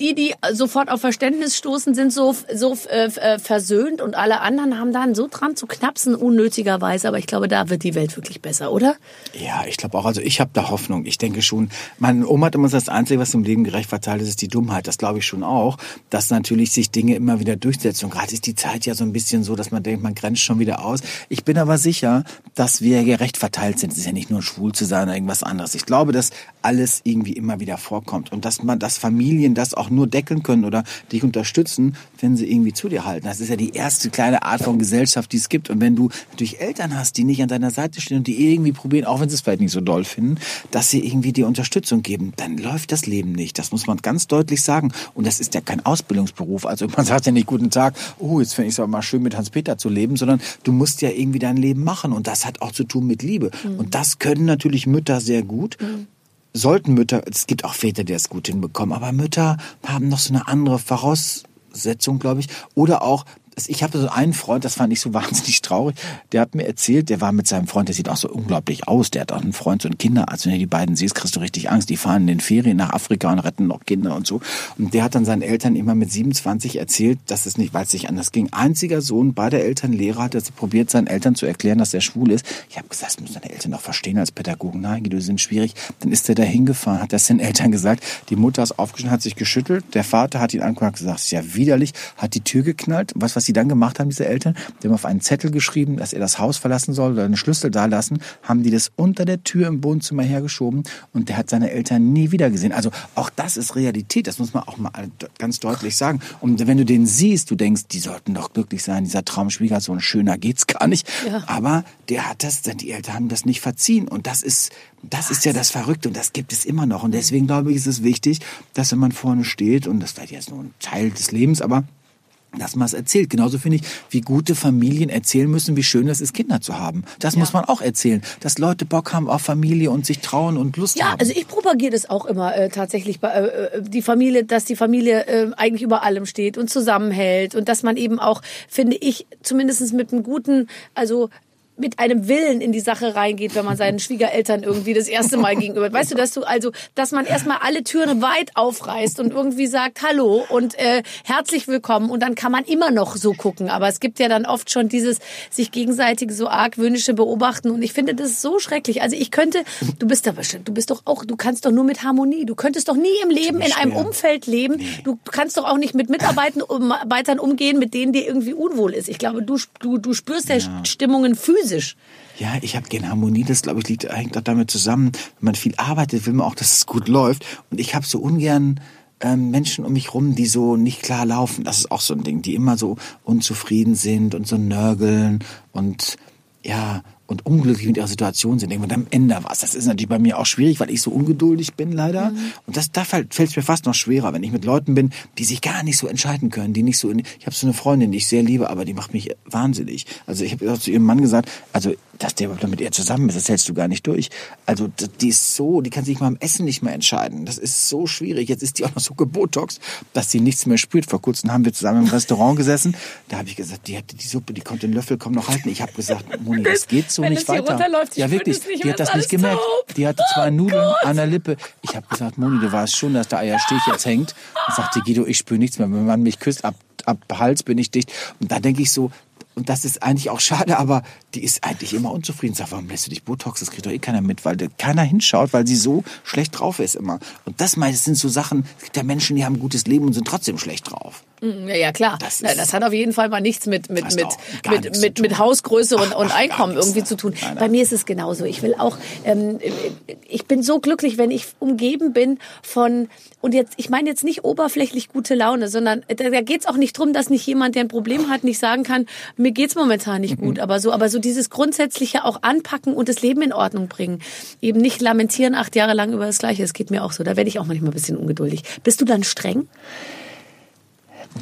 die, die sofort auf Verständnis stoßen, sind so, so äh, äh, versöhnt und alle anderen haben dann so dran zu knapsen, unnötigerweise. Aber ich glaube, da wird die Welt wirklich besser, oder? Ja, ich glaube auch. Also ich habe da Hoffnung. Ich denke schon, meine Oma hat immer gesagt, das Einzige, was im Leben gerecht verteilt ist, ist die Dummheit. Das glaube ich schon auch, dass natürlich sich Dinge immer wieder durchsetzen. Und gerade ist die Zeit ja so ein bisschen so, dass man denkt, man grenzt schon wieder aus. Ich bin aber sicher, dass wir gerecht verteilt sind. Es ist ja nicht nur schwul zu sein oder irgendwas anderes. Ich glaube, dass alles irgendwie immer wieder vorkommt und dass man, dass Familien das auch nur deckeln können oder dich unterstützen, wenn sie irgendwie zu dir halten. Das ist ja die erste kleine Art von Gesellschaft, die es gibt. Und wenn du natürlich Eltern hast, die nicht an deiner Seite stehen und die irgendwie probieren, auch wenn sie es vielleicht nicht so doll finden, dass sie irgendwie dir Unterstützung geben, dann läuft das Leben nicht. Das muss man ganz deutlich sagen. Und das ist ja kein Ausbildungsberuf. Also man sagt ja nicht guten Tag, oh, jetzt finde ich es aber mal schön, mit Hans-Peter zu leben, sondern du musst ja irgendwie dein Leben machen. Und das hat auch zu tun mit Liebe. Und das können natürlich Mütter sehr gut sollten Mütter, es gibt auch Väter, die das gut hinbekommen, aber Mütter haben noch so eine andere Voraussetzung, glaube ich. Oder auch, ich habe so einen Freund, das fand ich so wahnsinnig traurig, der hat mir erzählt, der war mit seinem Freund, der sieht auch so unglaublich aus, der hat auch einen Freund, so einen Kinderarzt, wenn du die beiden siehst, kriegst du richtig Angst, die fahren in den Ferien nach Afrika und retten noch Kinder und so. Und der hat dann seinen Eltern immer mit 27 erzählt, dass es nicht, weil es nicht anders ging. Einziger Sohn, beide Eltern Lehrer, hat jetzt probiert, seinen Eltern zu erklären, dass er schwul ist. Ich habe gesagt, das müssen deine Eltern doch verstehen als Pädagogen. Nein, die sind schwierig. Dann ist er da hingefahren, hat das den Eltern gesagt. Die Mutter ist aufgestanden, hat sich geschüttelt. Der Vater hat ihn angeguckt und gesagt, ist ja widerlich, hat die Tür geknallt. Was, was sie dann gemacht haben, diese Eltern, die haben auf einen Zettel geschrieben, dass er das Haus verlassen soll oder einen Schlüssel da lassen, haben die das unter der Tür im Wohnzimmer hergeschoben und der hat seine Eltern nie wieder gesehen. Also auch das ist Realität, das muss man auch mal ganz deutlich sagen. Und wenn du den siehst, du denkst, die sollten doch glücklich sein, dieser Traumschwiegersohn, schöner geht's gar nicht. Ja. Aber der hat das, die Eltern haben das nicht verziehen und das ist, das ist ja das Verrückte und das gibt es immer noch. Und deswegen glaube ich, ist es wichtig, dass wenn man vorne steht, und das wird jetzt nur ein Teil des Lebens, aber dass man es erzählt. Genauso finde ich, wie gute Familien erzählen müssen, wie schön es ist, Kinder zu haben. Das muss man auch erzählen, dass Leute Bock haben auf Familie und sich trauen und Lust Ja, haben. also ich propagiere das auch immer äh, tatsächlich bei äh, äh, die Familie, dass die Familie äh, eigentlich über allem steht und zusammenhält und dass man eben auch, finde ich, zumindest mit einem guten, also mit einem Willen in die Sache reingeht, wenn man seinen Schwiegereltern irgendwie das erste Mal gegenüber. Weißt du, dass du also, dass man erstmal alle Türen weit aufreißt und irgendwie sagt Hallo und äh, herzlich willkommen und dann kann man immer noch so gucken. Aber es gibt ja dann oft schon dieses sich gegenseitige so argwöhnische Beobachten und ich finde das ist so schrecklich. Also ich könnte, du bist aber du bist doch auch, du kannst doch nur mit Harmonie. Du könntest doch nie im Leben in einem. Umfeld leben. Du kannst doch auch nicht mit Mitarbeitern umgehen, mit denen dir irgendwie unwohl ist. Ich glaube, du du, du spürst ja Stimmungen physisch. Ja, ich habe gerne Harmonie. Das, glaube ich, liegt hängt auch damit zusammen. Wenn man viel arbeitet, will man auch, dass es gut läuft. Und ich habe so ungern ähm, Menschen um mich rum, die so nicht klar laufen. Das ist auch so ein Ding, die immer so unzufrieden sind und so nörgeln und ja und unglücklich mit ihrer Situation sind. Irgendwann am Ende was. Das ist natürlich bei mir auch schwierig, weil ich so ungeduldig bin leider. Und das da fällt es mir fast noch schwerer, wenn ich mit Leuten bin, die sich gar nicht so entscheiden können, die nicht so. In, ich habe so eine Freundin, die ich sehr liebe, aber die macht mich wahnsinnig. Also ich habe zu ihrem Mann gesagt, also dass der überhaupt mit ihr zusammen ist, das hältst du gar nicht durch. Also die ist so, die kann sich mal am Essen nicht mehr entscheiden. Das ist so schwierig. Jetzt ist die auch noch so gebotox, dass sie nichts mehr spürt. Vor kurzem haben wir zusammen im Restaurant gesessen. Da habe ich gesagt, die hatte die Suppe, die konnte den Löffel kaum noch halten. Ich habe gesagt, Moni, das geht so Wenn nicht weiter. ja wirklich, die hat das nicht gemerkt. taub. Die hatte zwei Nudeln an der Lippe. Ich habe gesagt, Moni, du weißt schon, dass der Eierstich jetzt hängt. Und sagte Guido, ich spüre nichts mehr. Wenn man mich küsst, ab, ab Hals bin ich dicht. Und da denke ich so, und das ist eigentlich auch schade, aber die ist eigentlich immer unzufrieden. Sag, warum lässt du dich Botox? Das kriegt doch eh keiner mit, weil keiner hinschaut, weil sie so schlecht drauf ist immer. Und das meist sind so Sachen, es gibt ja Menschen, die haben ein gutes Leben und sind trotzdem schlecht drauf. Ja, ja klar. Das ist- das hat auf jeden Fall mal nichts mit mit mit mit, mit, mit. Hausgröße und, Ach, und Einkommen irgendwie zu tun. Nein, nein. Bei mir ist es genauso. Ich will auch, ähm, ich bin so glücklich, wenn ich umgeben bin von und jetzt, ich meine jetzt nicht oberflächlich gute Laune, sondern da, da geht's auch nicht drum, dass nicht jemand, der ein Problem hat, nicht sagen kann, mir geht's momentan nicht Mhm. gut, aber so, aber so dieses grundsätzliche auch anpacken und das Leben in Ordnung bringen, eben nicht lamentieren acht Jahre lang über das Gleiche. Das geht mir auch so. Da werde ich auch manchmal ein bisschen ungeduldig. Bist du dann streng?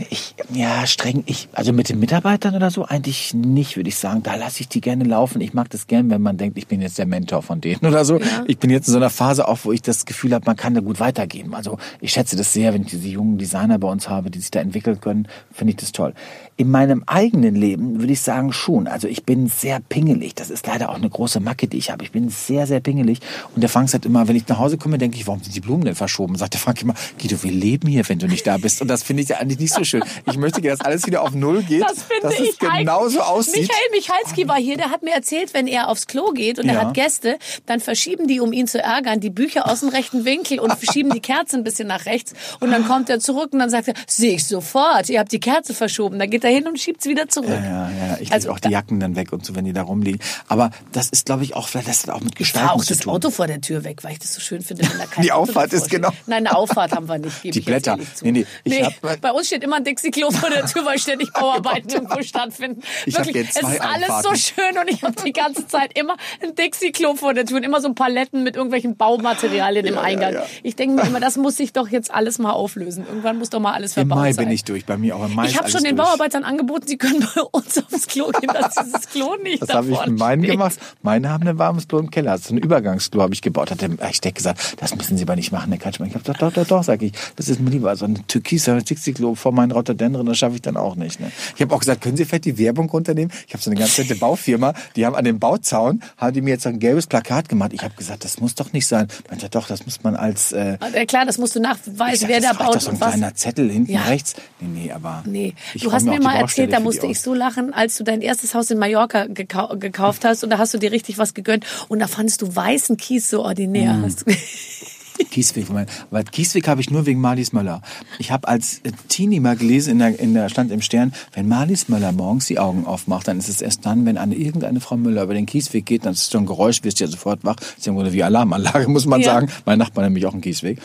Ich, ja, streng, ich, also mit den Mitarbeitern oder so eigentlich nicht, würde ich sagen. Da lasse ich die gerne laufen. Ich mag das gern, wenn man denkt, ich bin jetzt der Mentor von denen oder so. Ja. Ich bin jetzt in so einer Phase auch, wo ich das Gefühl habe, man kann da gut weitergeben. Also ich schätze das sehr, wenn ich diese jungen Designer bei uns habe, die sich da entwickeln können, finde ich das toll. In meinem eigenen Leben würde ich sagen schon. Also ich bin sehr pingelig. Das ist leider auch eine große Macke, die ich habe. Ich bin sehr, sehr pingelig. Und der Frank sagt immer, wenn ich nach Hause komme, denke ich, warum sind die Blumen denn verschoben? Sagt der Frank immer, Guido, wir leben hier, wenn du nicht da bist. Und das finde ich ja eigentlich nicht so schön. Ich möchte, dass alles wieder auf Null geht. Das finde dass ich es genauso aussieht. Michael Michalski war hier, der hat mir erzählt, wenn er aufs Klo geht und er Ja. hat Gäste, dann verschieben die, um ihn zu ärgern, die Bücher aus dem rechten Winkel und verschieben die Kerze ein bisschen nach rechts. Und dann kommt er zurück und dann sagt er, sehe ich sofort, ihr habt die Kerze verschoben. Dann geht er hin und schiebt sie wieder zurück. Ja, ja, ja. Ich Also auch die Jacken dann weg und so, wenn die da rumliegen. Aber das ist, glaube ich, auch, vielleicht das hat auch mit Gestalten auch zu das tun. Auto vor der Tür weg, weil ich das so schön finde, wenn da kein Die Auto Auffahrt ist genau-. Nein, eine Auffahrt haben wir nicht. Die Blätter. Nee, nee, nee, hab- bei uns steht immer ein Dixie-Klo vor der Tür, weil ständig Bauarbeiten irgendwo stattfinden. Ich Wirklich, jetzt es zwei ist alles so Einfahrten. schön und ich habe die ganze Zeit immer ein Dixie-Klo vor der Tür und immer so Paletten mit irgendwelchen Baumaterialien im Eingang. ja. Ich denke mir immer, das muss sich doch jetzt alles mal auflösen. Irgendwann muss doch mal alles Im verbaut Mai sein. bin ich durch, bei mir auch im Mai ich habe schon den durch. Bauarbeitern angeboten, sie können bei uns aufs Klo gehen, dass dieses Klo nicht Das habe ich mit meinen steht. gemacht. Meine haben ein warmes Klo im Keller. So ein Übergangsklo habe ich gebaut. Hat der Architekt gesagt, das müssen Sie aber nicht machen, Herr Katschmann. Ich habe gesagt, doch, doch, doch, sag ich. Das ist mir lieber. So ein türkiser Dixie-Klo vor meinen Rotterdenderen, das schaffe ich dann auch nicht. Ne? Ich habe auch gesagt, können Sie vielleicht die Werbung runternehmen? Ich habe so eine ganz nette Baufirma, die haben an dem Bauzaun, haben die mir jetzt so ein gelbes Plakat gemacht. Ich habe gesagt, das muss doch nicht sein. Meinte, doch, das muss man als... Äh, Ja, klar, das musst du nachweisen, sag, wer da das reicht baut doch so ein was. kleiner Zettel hinten Ja. rechts. Nee, nee, aber... Nee, ich du hast mir die mal erzählt, da musste ich so lachen, als du dein erstes Haus in Mallorca gekau gekauft hast und da hast du dir richtig was gegönnt und da fandest du weißen Kies so ordinär. Mm. Kiesweg, aber Kiesweg habe ich nur wegen Marlies Möller. Ich habe als äh, Teenie mal gelesen, in der, in der stand im Stern, wenn Marlies Möller morgens die Augen aufmacht, dann ist es erst dann, wenn eine irgendeine Frau Müller über den Kiesweg geht, dann ist es so ein Geräusch, wirst du ja sofort wach. Das ist ja im Grunde wie Alarmanlage, muss man Ja. sagen. Mein Nachbar nämlich auch einen Kiesweg.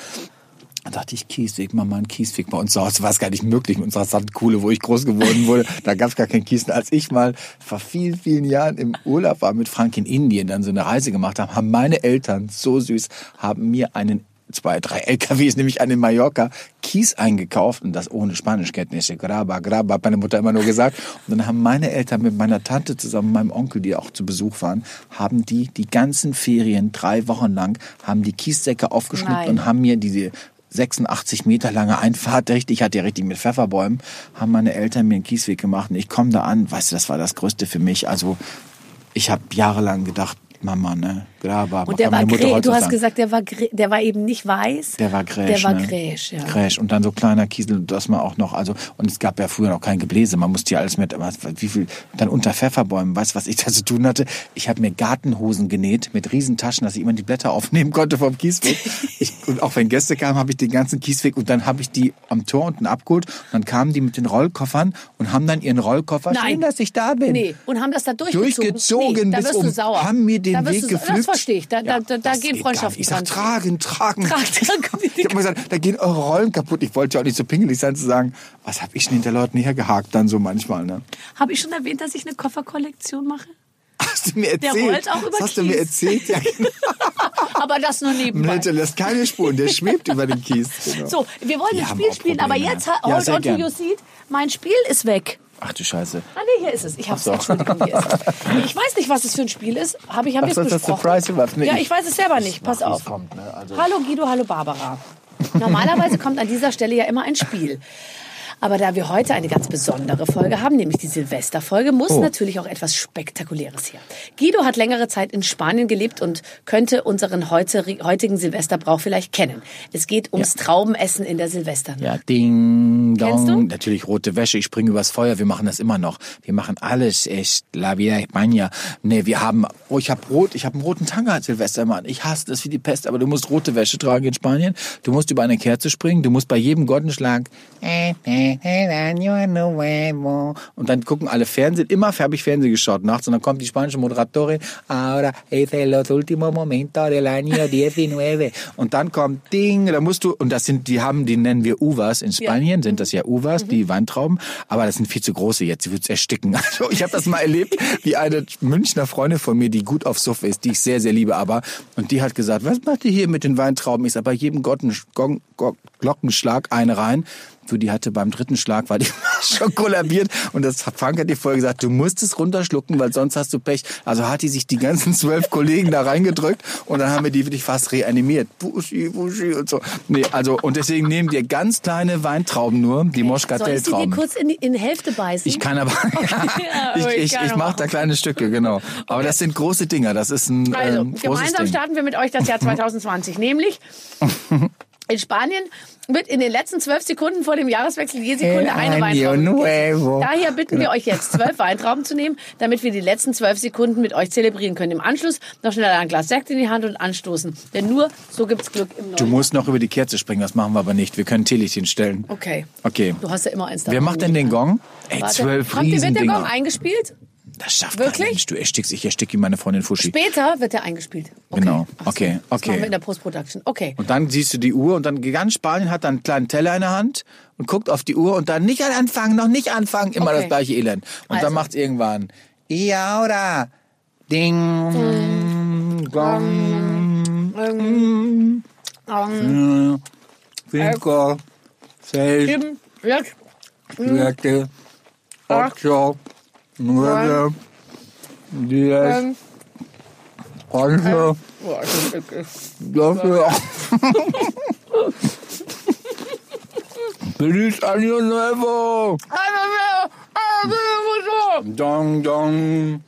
Da dachte ich, Kiesweg, Mama, ein Kiesweg. Bei uns Hause war es gar nicht möglich mit unserer Sandkuhle, wo ich groß geworden wurde. Da gab es gar keinen Kies. Als ich mal vor vielen, vielen Jahren im Urlaub war mit Frank in Indien, dann so eine Reise gemacht habe, haben meine Eltern, so süß, haben mir einen zwei, drei LKWs, nämlich einen Mallorca, Kies eingekauft und das ohne Spanischkenntnisse. Graba, graba, hat meine Mutter immer nur gesagt. Und dann haben meine Eltern mit meiner Tante zusammen, meinem Onkel, die auch zu Besuch waren, haben die die ganzen Ferien, drei Wochen lang, haben die Kiessäcke aufgeschnitten Nein. und haben mir diese 86 Meter lange Einfahrt, richtig, ich hatte ja richtig mit Pfefferbäumen, haben meine Eltern mir einen Kiesweg gemacht und ich komme da an, weißt du, das war das Größte für mich, also Ich habe jahrelang gedacht, Mama, ne, Graber. Und der war Mutter du hast sagen. gesagt, der war, der war eben nicht weiß. Der war gräsch. Der war ne? gräsch, ja. Gräsch. Und dann so kleiner Kiesel, dass man auch noch, also, und es gab ja früher noch kein Gebläse, man musste ja alles mit, wie viel, dann unter Pfefferbäumen, weißt du, was ich da zu tun hatte? Ich habe mir Gartenhosen genäht mit Riesentaschen, dass ich immer die Blätter aufnehmen konnte vom Kiesweg. Ich, und auch wenn Gäste kamen, habe ich den ganzen Kiesweg und dann habe ich die am Tor unten abgeholt und dann kamen die mit den Rollkoffern und haben dann ihren Rollkoffer, Nein. schön, dass ich da bin. Nee, und haben das da durchgezogen. Durchgezogen nee, da bis wirst du um, sauer. haben mir den da wirst Weg gepflückt. Das verstehe ich, da, da, da, da gehen Freundschaften nicht. Ich sag, dran. tragen, tragen. Tragen, tragen. Ich habe mal gesagt, da gehen eure Rollen kaputt. Ich wollte ja auch nicht so pingelig sein zu sagen, was habe ich denn hinter Leuten hergehakt dann so manchmal, ne? Habe ich schon erwähnt, dass ich eine Kofferkollektion mache? Hast du mir Der erzählt? rollt auch über das hast du mir Kies. erzählt? Ja, genau. Aber das nur nebenbei. Der lässt keine Spuren, der schwebt über den Kies. Genau. So, wir wollen Die ein Spiel spielen, aber jetzt, Ja, hold on to your seat, mein Spiel ist weg. Ach du Scheiße. Ah nee, hier ist es. Ich hab's, Entschuldigung, hier ist es. Ich weiß nicht, was es für ein Spiel ist. Habe ich, haben wir es das das besprochen. Surprise? Nee, ja, ich- weiß es selber nicht. Pass auf. kommt, ne? Also- Hallo Guido, hallo Barbara. Normalerweise kommt an dieser Stelle ja immer ein Spiel. Aber da wir heute eine ganz besondere Folge haben, nämlich die Silvesterfolge, muss Oh. natürlich auch etwas Spektakuläres her. Guido hat längere Zeit in Spanien gelebt und könnte unseren heute, heutigen Silvesterbrauch vielleicht kennen. Es geht ums Traubenessen in der Silvesternacht. Ja, ding, Kennst dong. du? Natürlich rote Wäsche, ich springe übers Feuer, wir machen das immer noch. Wir machen alles echt, la vida España. Nee, wir haben, oh, ich habe rot, ich habe einen roten Tanga als Silvestermann. Ich hasse das wie die Pest, aber du musst rote Wäsche tragen in Spanien. Du musst über eine Kerze springen, du musst bei jedem Glockenschlag und dann gucken alle Fernsehen. Immer habe ich Fernsehen geschaut nachts und dann kommt die spanische Moderatorin. Ahora es los últimos momentos del año 19. Und dann kommt Ding, da musst du, und das sind, die haben, die nennen wir Uvas. In Spanien sind das ja Uvas, die Weintrauben. Aber das sind viel zu große jetzt, die wird's ersticken. Also ich habe das mal erlebt, wie eine Münchner Freundin von mir, die gut auf Suff ist, die ich sehr, sehr liebe, aber, und die hat gesagt, was macht ihr hier mit den Weintrauben? Ich sag, bei jedem Glockenschlag eine rein. Du, die hatte beim dritten Schlag, war die schon kollabiert. Und das Frank hat dir vorher gesagt, du musst es runterschlucken, weil sonst hast du Pech. Also hat die sich die ganzen zwölf Kollegen da reingedrückt und dann haben wir die wirklich fast reanimiert. Buschi, Buschi und so. Nee, also, und deswegen nehmen wir ganz kleine Weintrauben nur, die Soll ich sie dir Moschkatelltrauben. kurz in, die- in Hälfte beißen? Ich kann aber, ich, ich ich, ich mache da kleine Stücke, genau. Aber das sind große Dinger, das ist ein Also, ähm, großes gemeinsam Ding. starten wir mit euch das Jahr 2020. Nämlich in Spanien wird in den letzten zwölf Sekunden vor dem Jahreswechsel je Sekunde El eine Weintraube. Daher bitten wir euch jetzt, zwölf Weintrauben zu nehmen, damit wir die letzten zwölf Sekunden mit euch zelebrieren können. Im Anschluss noch schnell ein Glas Sekt in die Hand und anstoßen. Denn nur so gibt's Glück im neuen Du musst noch über die Kerze springen, das machen wir aber nicht. Wir können Teelichtchen stellen. Okay. Okay. Du hast ja immer eins Wer davon. macht denn den Gong? Ey, Warte. zwölf Habt ihr, wird der Gong eingespielt? Das schafft Wirklich? kein Mensch. Du erstickst, ich erstick ihm meine Freundin Fuschi. Später wird der eingespielt. Okay. Genau. So. Okay, Das okay. machen wir in der Post-Production. Okay. Und dann siehst du die Uhr und dann ganz Spanien hat dann einen kleinen Teller in der Hand und guckt auf die Uhr und dann nicht anfangen, noch nicht anfangen, immer Okay. das gleiche Elend. Und Also. dann macht irgendwann Y ahora Ding Gong Ähm, Cinco Seis sieben, sechs, Siete Ocho Nudeln, ähm, Diät, ähm, Reise, dafür Feliz Año Nuevo! Dong Dong!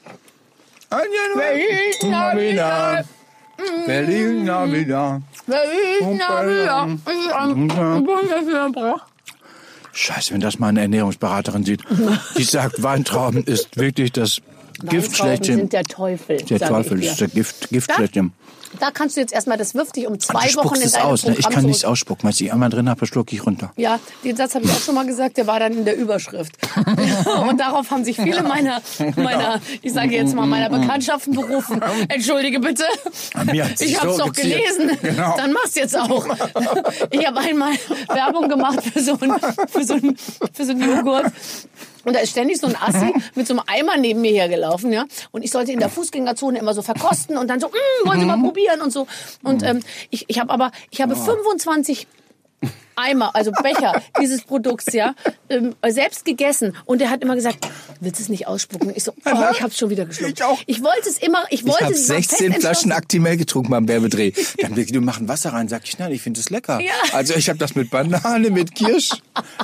Año Nuevo! Feliz Navidad! Feliz Navidad! Feliz Navidad! Scheiße, wenn das mal eine Ernährungsberaterin sieht. Die sagt, Weintrauben ist wirklich das Gift schlechthin. sind der Teufel. Der Teufel ist der Gift, Gift Da? schlechthin. Da kannst du jetzt erstmal, das wirft dich um zwei Du Wochen in es deinem aus, ne? Ich Programm kann nichts ausspucken. Wenn ich einmal drin habe, schlucke ich runter. Ja, den Satz habe ich auch schon mal gesagt, der war dann in der Überschrift. Und darauf haben sich viele meiner, meiner ich sage jetzt mal, meiner Bekanntschaften berufen. Entschuldige bitte. Ich habe es so doch gezielt. gelesen. Genau. Dann mach's jetzt auch. Ich habe einmal Werbung gemacht für so einen für so einen- für so einen Joghurt. Und da ist ständig so ein Assi mit so einem Eimer neben mir hergelaufen, ja. Und ich sollte in der Fußgängerzone immer so verkosten und dann so, mm, wollen Sie mal probieren und so. Und ähm, ich, ich habe aber, ich habe 25 Eimer, also Becher dieses Produkts, ja, ähm, selbst gegessen. Und er hat immer gesagt, willst du es nicht ausspucken? Ich so, oh, ich hab's schon wieder geschluckt. Ich auch. Ich wollte es immer, ich wollte es war 16 fest Flaschen. Actimel getrunken beim Werbedreh. Dann du machen Wasser rein, sag ich, nein, ich finde es lecker. Ja. Also ich habe das mit Banane, mit Kirsch.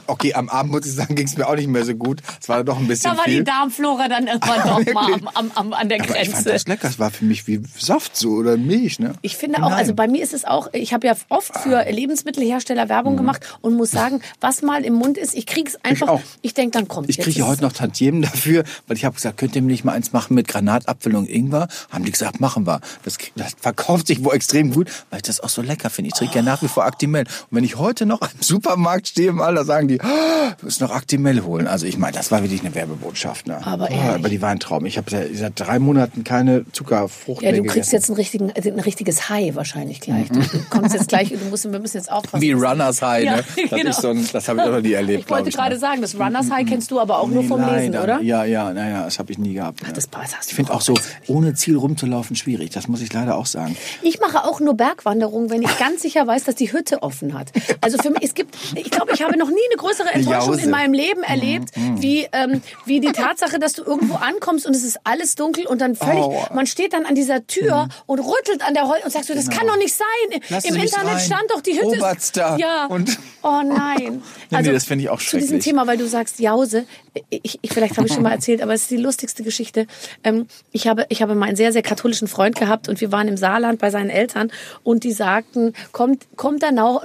Okay, am Abend muss ich sagen, ging es mir auch nicht mehr so gut. Es war doch ein bisschen Da war viel. die Darmflora dann irgendwann doch mal am, am, am, an der Aber ich fand Grenze. das lecker. Es war für mich wie Saft so oder Milch, ne? Ich finde auch, Nein. also bei mir ist es auch, ich habe ja oft für Lebensmittelhersteller Werbung gemacht und muss sagen, was mal im Mund ist, ich krieg's einfach, auch. ich denke, dann kommt Ich jetzt kriege heute noch Tantiemen dafür, weil ich habe gesagt, könnt ihr mir nicht mal eins machen mit Granatapfel und Ingwer? Haben die gesagt, machen wir. Das, das verkauft sich wohl extrem gut, weil ich das auch so lecker finde. Ich trinke ja nach wie vor Actimel. Und wenn ich heute noch im Supermarkt stehe, mal, da sagen die, oh, du musst noch Actimel holen. Also ich meine, das war wirklich eine Werbebotschaft. Ne? Aber oh, aber die war ein Traum. Ich habe seit, seit drei Monaten keine Zuckerfrucht Ja, mehr du kriegst gegessen. jetzt einen richtigen, also ein richtiges High wahrscheinlich gleich. Du, du kommst jetzt gleich, du musst, wir müssen jetzt aufpassen. Wie Runners High, Ja, ne? Das, genau. ist so ein, das habe ich noch nie erlebt. Ich wollte ich, gerade ne? sagen, das Runners High kennst du aber auch nur Nee, vom Lesen, leider. oder? Ja, ja, naja, das habe ich nie gehabt. ne. das passt, ich finde auch so, ohne Ziel rumzulaufen, schwierig. Das muss ich leider auch sagen. Ich mache auch nur Bergwanderungen, wenn ich ganz sicher weiß, dass die Hütte offen hat. Also für mich, es gibt, ich glaube, ich habe noch nie eine größere Enttäuschung in meinem Leben erlebt, wie, ähm, wie die Tatsache, dass du irgendwo ankommst und es ist alles dunkel und dann völlig, Oh. man steht dann an dieser Tür und rüttelt an der Holz und sagst du, das kann doch nicht sein. Lassen Im Internet rein. stand doch die Hütte. ist- Oberster. Ja. Und- oh nein. Nee, nee, das finde ich auch Zu diesem. Thema, weil du sagst Jause, ich, ich vielleicht habe ich schon mal erzählt, aber es ist die lustigste Geschichte. Ähm, ich habe ich habe mal einen sehr sehr katholischen Freund gehabt und wir waren im Saarland bei seinen Eltern und die sagten, kommt kommt dann auch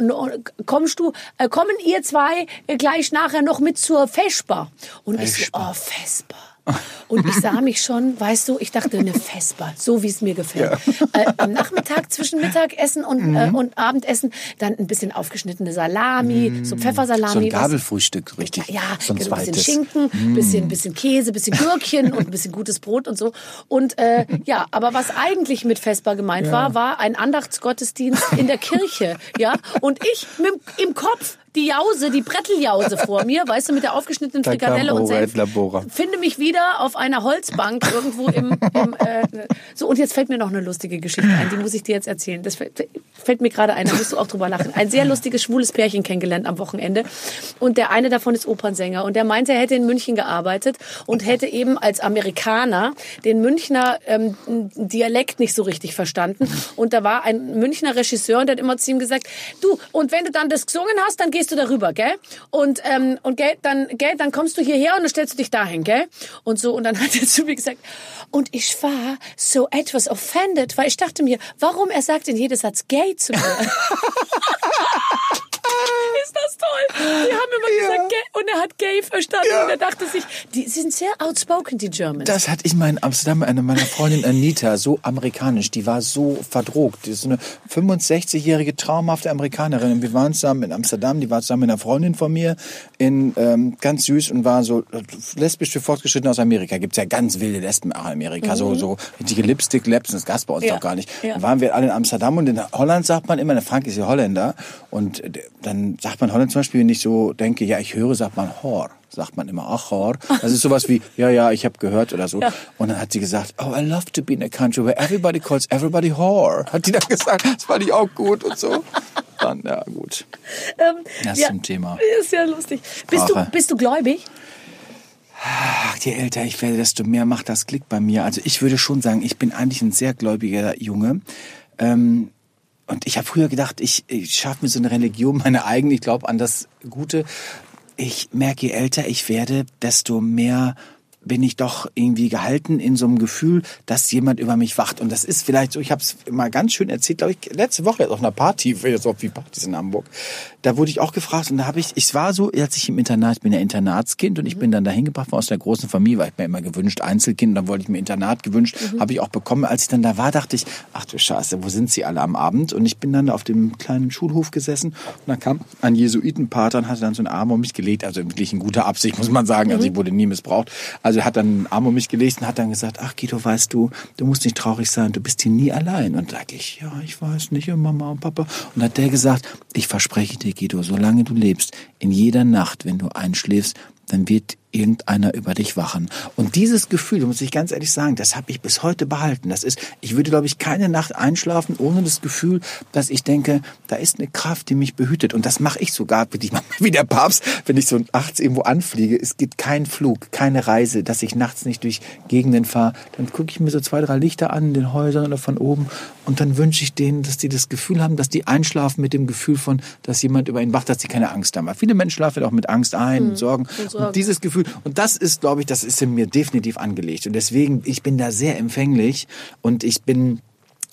kommst du äh, kommen ihr zwei gleich nachher noch mit zur Vesper und ich so Vesper. oh Vesper und ich sah mich schon, weißt du, ich dachte, eine Vesper, so wie es mir gefällt. Äh, am Nachmittag zwischen Mittagessen und, Mhm. äh, und Abendessen dann ein bisschen aufgeschnittene Salami, so Pfeffersalami. Mhm. So ein Gabelfrühstück, richtig. ja, so ein genau, ein bisschen. Schinken, bisschen, bisschen Käse, bisschen Gürkchen und ein bisschen gutes Brot und so. Und äh, ja, aber was eigentlich mit Vesper gemeint war, war ein Andachtsgottesdienst in der Kirche. Ja, und ich mit, im Kopf die Jause, die Bretteljause vor mir, weißt du, mit der aufgeschnittenen Da Frikadelle und Senf. Finde mich wieder auf einer Holzbank irgendwo im, im äh, so und jetzt fällt mir noch eine lustige Geschichte ein, die muss ich dir jetzt erzählen. Das fällt, fällt mir gerade ein, da musst du auch drüber lachen. Ein sehr lustiges schwules Pärchen kennengelernt am Wochenende und der eine davon ist Opernsänger und der meinte, er hätte in München gearbeitet und hätte eben als Amerikaner den Münchner ähm, Dialekt nicht so richtig verstanden und da war ein Münchner Regisseur und der hat immer zu ihm gesagt, du und wenn du dann das gesungen hast, dann gehst du darüber, gell? Und ähm, und gell, dann gell, dann kommst du hierher und dann stellst du dich dahin, gell? Und so und dann hat er zu mir gesagt, und ich war so etwas offended, weil ich dachte mir, warum er sagt in jedem Satz gay zu mir? Ist das toll? Die haben immer gesagt gay und er hat gay verstanden und er dachte sich, die sind sehr outspoken, die Germans. Das hatte ich mal in Amsterdam mit einer meiner Freundin Anita, so amerikanisch, die war so verdrogt. Die ist eine 65-jährige traumhafte Amerikanerin. Und wir waren zusammen in Amsterdam, die war zusammen mit einer Freundin von mir, in ähm, ganz süß und war so äh, lesbisch für Fortgeschritten aus Amerika. Gibt's ja ganz wilde Lesben auch in Amerika, so so richtige Lipstick-Labs, das gab's bei uns Ja. doch gar nicht. Ja. Dann waren wir alle in Amsterdam und in Holland sagt man immer, der Frank ist ja Holländer und äh, dann sagt man Holland zum Beispiel, wenn ich so denke, ja, ich höre, sagt man Hor. Sagt man immer, ach, Hor. Das ist sowas wie, ja, ja, ich habe gehört oder so. Ja. Und dann hat sie gesagt, oh, I love to be in a country where everybody calls everybody whore. Hat die dann gesagt, das fand ich auch gut und so. Dann, ja, gut. Ähm, Das ja, zum Thema. Ist ja lustig. Bist du, bist du gläubig? Ach, je älter ich werde, desto mehr macht das Klick bei mir. Also ich würde schon sagen, ich bin eigentlich ein sehr gläubiger Junge. Ähm, und ich habe früher gedacht, ich, ich schaffe mir so eine Religion, meine eigene, ich glaube an das Gute. Ich merke, je älter ich werde, desto mehr bin ich doch irgendwie gehalten in so einem Gefühl, dass jemand über mich wacht. Und das ist vielleicht so, ich habe es mal ganz schön erzählt, glaube ich, letzte Woche jetzt auf einer Party, jetzt auf wie Partys in Hamburg. Da wurde ich auch gefragt und da habe ich, ich war so, als ich im Internat, ich bin ja Internatskind und ich bin dann dahin gebracht worden aus der großen Familie, weil ich mir immer gewünscht, Einzelkind, dann wollte ich mir Internat gewünscht, habe ich auch bekommen. Als ich dann da war, dachte ich, ach du Scheiße, wo sind sie alle am Abend? Und ich bin dann auf dem kleinen Schulhof gesessen und dann kam ein Jesuitenpater und hatte dann so einen Arm um mich gelegt, also wirklich in guter Absicht, muss man sagen, also ich wurde nie missbraucht. Also er hat dann einen Arm um mich gelegt und hat dann gesagt, ach Guido, weißt du, du musst nicht traurig sein, du bist hier nie allein. Und sag ich, ja, ich weiß nicht, und Mama und Papa. Und hat der gesagt, ich verspreche dir, Guido, solange du lebst, in jeder Nacht, wenn du einschläfst, dann wird irgendeiner über dich wachen. Und dieses Gefühl, muss ich ganz ehrlich sagen, das habe ich bis heute behalten. Das ist, ich würde, glaube ich, keine Nacht einschlafen ohne das Gefühl, dass ich denke, da ist eine Kraft, die mich behütet. Und das mache ich sogar, wie, wie der Papst, wenn ich so nachts irgendwo anfliege. Es gibt keinen Flug, keine Reise, dass ich nachts nicht durch Gegenden fahre. Dann gucke ich mir so zwei, drei Lichter an in den Häusern oder von oben und dann wünsche ich denen, dass die das Gefühl haben, dass die einschlafen mit dem Gefühl von, dass jemand über ihnen wacht, dass sie keine Angst haben. Weil viele Menschen schlafen auch mit Angst ein mhm. und Sorgen. Und, Sorgen. und dieses Gefühl, und das ist, glaube ich, das ist in mir definitiv angelegt. Und deswegen, ich bin da sehr empfänglich und ich bin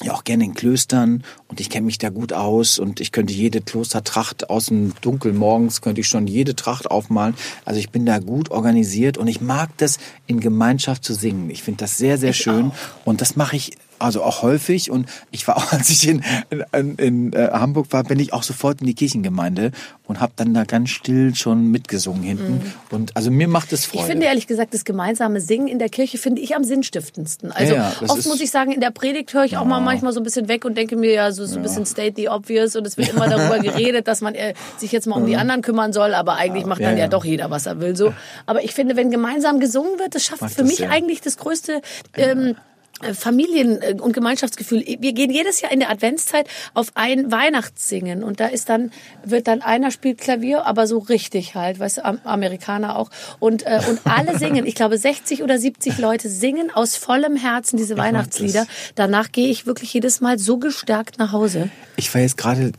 ja auch gerne in Klöstern und ich kenne mich da gut aus und ich könnte jede Klostertracht aus dem Dunkel morgens könnte ich schon jede Tracht aufmalen. Also ich bin da gut organisiert und ich mag das in Gemeinschaft zu singen. Ich finde das sehr sehr ich schön auch. und das mache ich also auch häufig. Und ich war auch, als ich in, in, in äh, Hamburg war, bin ich auch sofort in die Kirchengemeinde und habe dann da ganz still schon mitgesungen hinten. Mhm. Und also mir macht es Freude. Ich finde ehrlich gesagt, das gemeinsame Singen in der Kirche finde ich am sinnstiftendsten. Also ja, ja, oft muss ich sagen, in der Predigt höre ich ja. auch mal manchmal so ein bisschen weg und denke mir ja so, so ein bisschen state the obvious und es wird immer darüber geredet, dass man äh, sich jetzt mal um die anderen kümmern soll, aber eigentlich macht dann ja, doch jeder, was er will. So. Aber ich finde, wenn gemeinsam gesungen wird, das schafft Macht für das, mich eigentlich das größte ähm, äh, Familien- äh, und Gemeinschaftsgefühl. Wir gehen jedes Jahr in der Adventszeit auf ein Weihnachtssingen und da ist dann wird dann einer spielt Klavier, aber so richtig halt, weißt du, Amerikaner auch und äh, und alle singen. Ich glaube 60 oder 70 Leute singen aus vollem Herzen diese ich Weihnachtslieder. Danach gehe ich wirklich jedes Mal so gestärkt nach Hause. Ich war jetzt gerade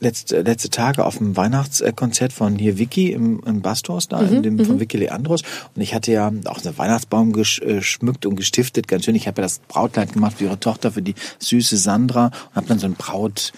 letzte, letzte Tage auf dem Weihnachtskonzert von hier Vicky im, im Bastos da, mhm, in dem, von mhm. Vicky Leandros und ich hatte ja auch einen Weihnachtsbaum geschmückt und gestiftet, ganz schön. Ich habe ja das Brautkleid gemacht für ihre Tochter, für die süße Sandra und habe dann so ein Braut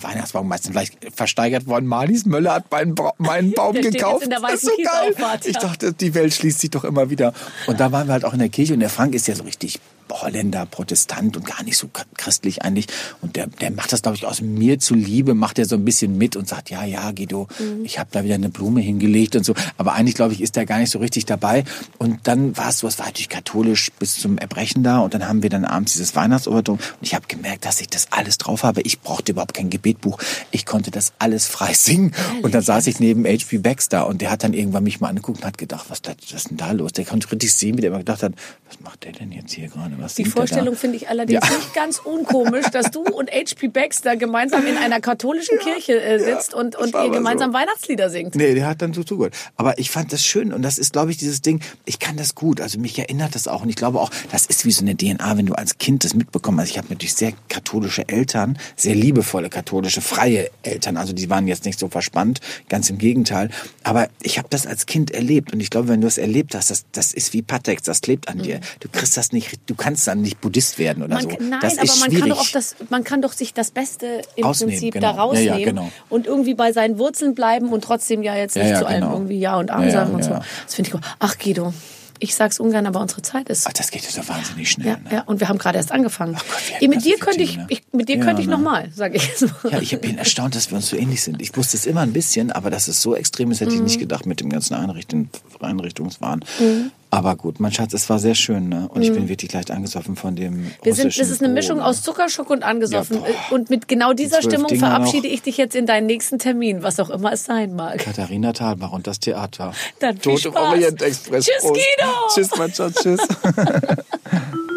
Weihnachtsbaum meistens vielleicht versteigert worden. Marlies Möller hat meinen, ba meinen Baum gekauft. das ist so geil. Ich dachte, die Welt schließt sich doch immer wieder. Und da waren wir halt auch in der Kirche und der Frank ist ja so richtig Holländer, Protestant und gar nicht so christlich eigentlich. Und der, der macht das, glaube ich, aus mir zuliebe, macht er so ein bisschen mit und sagt, ja, ja, Guido, mhm. ich habe da wieder eine Blume hingelegt und so. Aber eigentlich, glaube ich, ist er gar nicht so richtig dabei. Und dann war es so, es war natürlich katholisch bis zum Erbrechen da. Und dann haben wir dann abends dieses Weihnachtsobertum. Und ich habe gemerkt, dass ich das alles drauf habe. Ich brauchte überhaupt kein Gebetbuch. Ich konnte das alles frei singen. Und dann saß ich neben H.P. Baxter und der hat dann irgendwann mich mal angeguckt und hat gedacht, was, was ist denn da los? Der konnte richtig sehen, wie der immer gedacht hat, was macht der denn jetzt hier gerade? Was Die Vorstellung finde ich allerdings ja. nicht ganz unkomisch, dass du und H.P. Baxter gemeinsam in einer katholischen ja, Kirche äh, sitzt ja, und, und ihr gemeinsam so. Weihnachtslieder singt. Nee, der hat dann so zugehört. Aber ich fand das schön und das ist, glaube ich, dieses Ding, ich kann das gut. Also mich erinnert das auch und ich glaube auch, das ist wie so eine DNA, wenn du als Kind das mitbekommen hast. Ich habe natürlich sehr katholische Eltern, sehr liebevolle katholische, freie Eltern. Also die waren jetzt nicht so verspannt, ganz im Gegenteil. Aber ich habe das als Kind erlebt und ich glaube, wenn du es erlebt hast, das, das ist wie Patex, das klebt an mhm. dir. Du kriegst das nicht, du kannst dann nicht Buddhist werden oder man, so. Nein, das aber man kann das, man kann doch sich das Beste im Ausnehmen, Prinzip genau. da rausnehmen ja, ja, genau. und irgendwie bei seinen Wurzeln bleiben und trotzdem ja jetzt nicht ja, zu allem genau. irgendwie Ja und Arm sagen und so. Das finde ich gut. Ach Guido, ich sag's ungern, aber unsere Zeit ist. Ach, das geht so wahnsinnig schnell. Ja, ne? ja, und wir haben gerade erst angefangen. Ach Gott, mit dir könnte ich, ich, mit dir ja, könnte ich ne? noch mal, sage ich jetzt mal. Ja, ich bin erstaunt, dass wir uns so ähnlich sind. Ich wusste es immer ein bisschen, aber dass es so extrem ist, hätte mhm. ich nicht gedacht mit dem ganzen Einrichtung, Einrichtungswahn. Mhm. Aber gut, mein Schatz, es war sehr schön, ne? Und ich bin mhm. wirklich leicht angesoffen von dem. Wir sind, das ist eine Mischung aus Zuckerschock und angesoffen. Ja, und mit genau dieser Stimmung Dinger verabschiede ich dich jetzt in deinen nächsten Termin, was auch immer es sein mag. Katharina Thalbach und das Theater. Dann viel Tod Spaß. im Orient Express. Tschüss, Guido. Tschüss, mein Schatz, tschüss.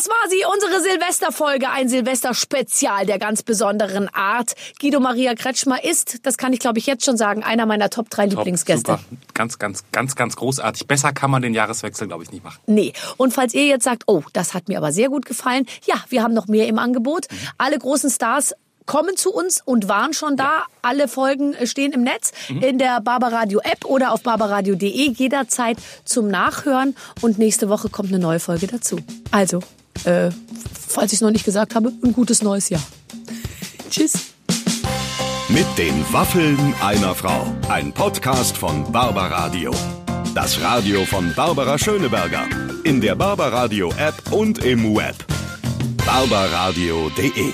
Das war sie, unsere Silvesterfolge, ein Silvester-Spezial der ganz besonderen Art. Guido Maria Kretschmer ist, das kann ich glaube ich jetzt schon sagen, einer meiner Top 3 Top, Lieblingsgäste. Super. Ganz, ganz, ganz, ganz großartig. Besser kann man den Jahreswechsel glaube ich nicht machen. Nee. Und falls ihr jetzt sagt, oh, das hat mir aber sehr gut gefallen, ja, wir haben noch mehr im Angebot. Mhm. Alle großen Stars kommen zu uns und waren schon da. Ja. Alle Folgen stehen im Netz mhm. in der Barbaradio App oder auf barbaradio.de jederzeit zum Nachhören und nächste Woche kommt eine neue Folge dazu. Also äh, falls ich es noch nicht gesagt habe, ein gutes neues Jahr. Tschüss. Mit den Waffeln einer Frau. Ein Podcast von Barbaradio. Das Radio von Barbara Schöneberger. In der Barbaradio App und im Web. barbaradio.de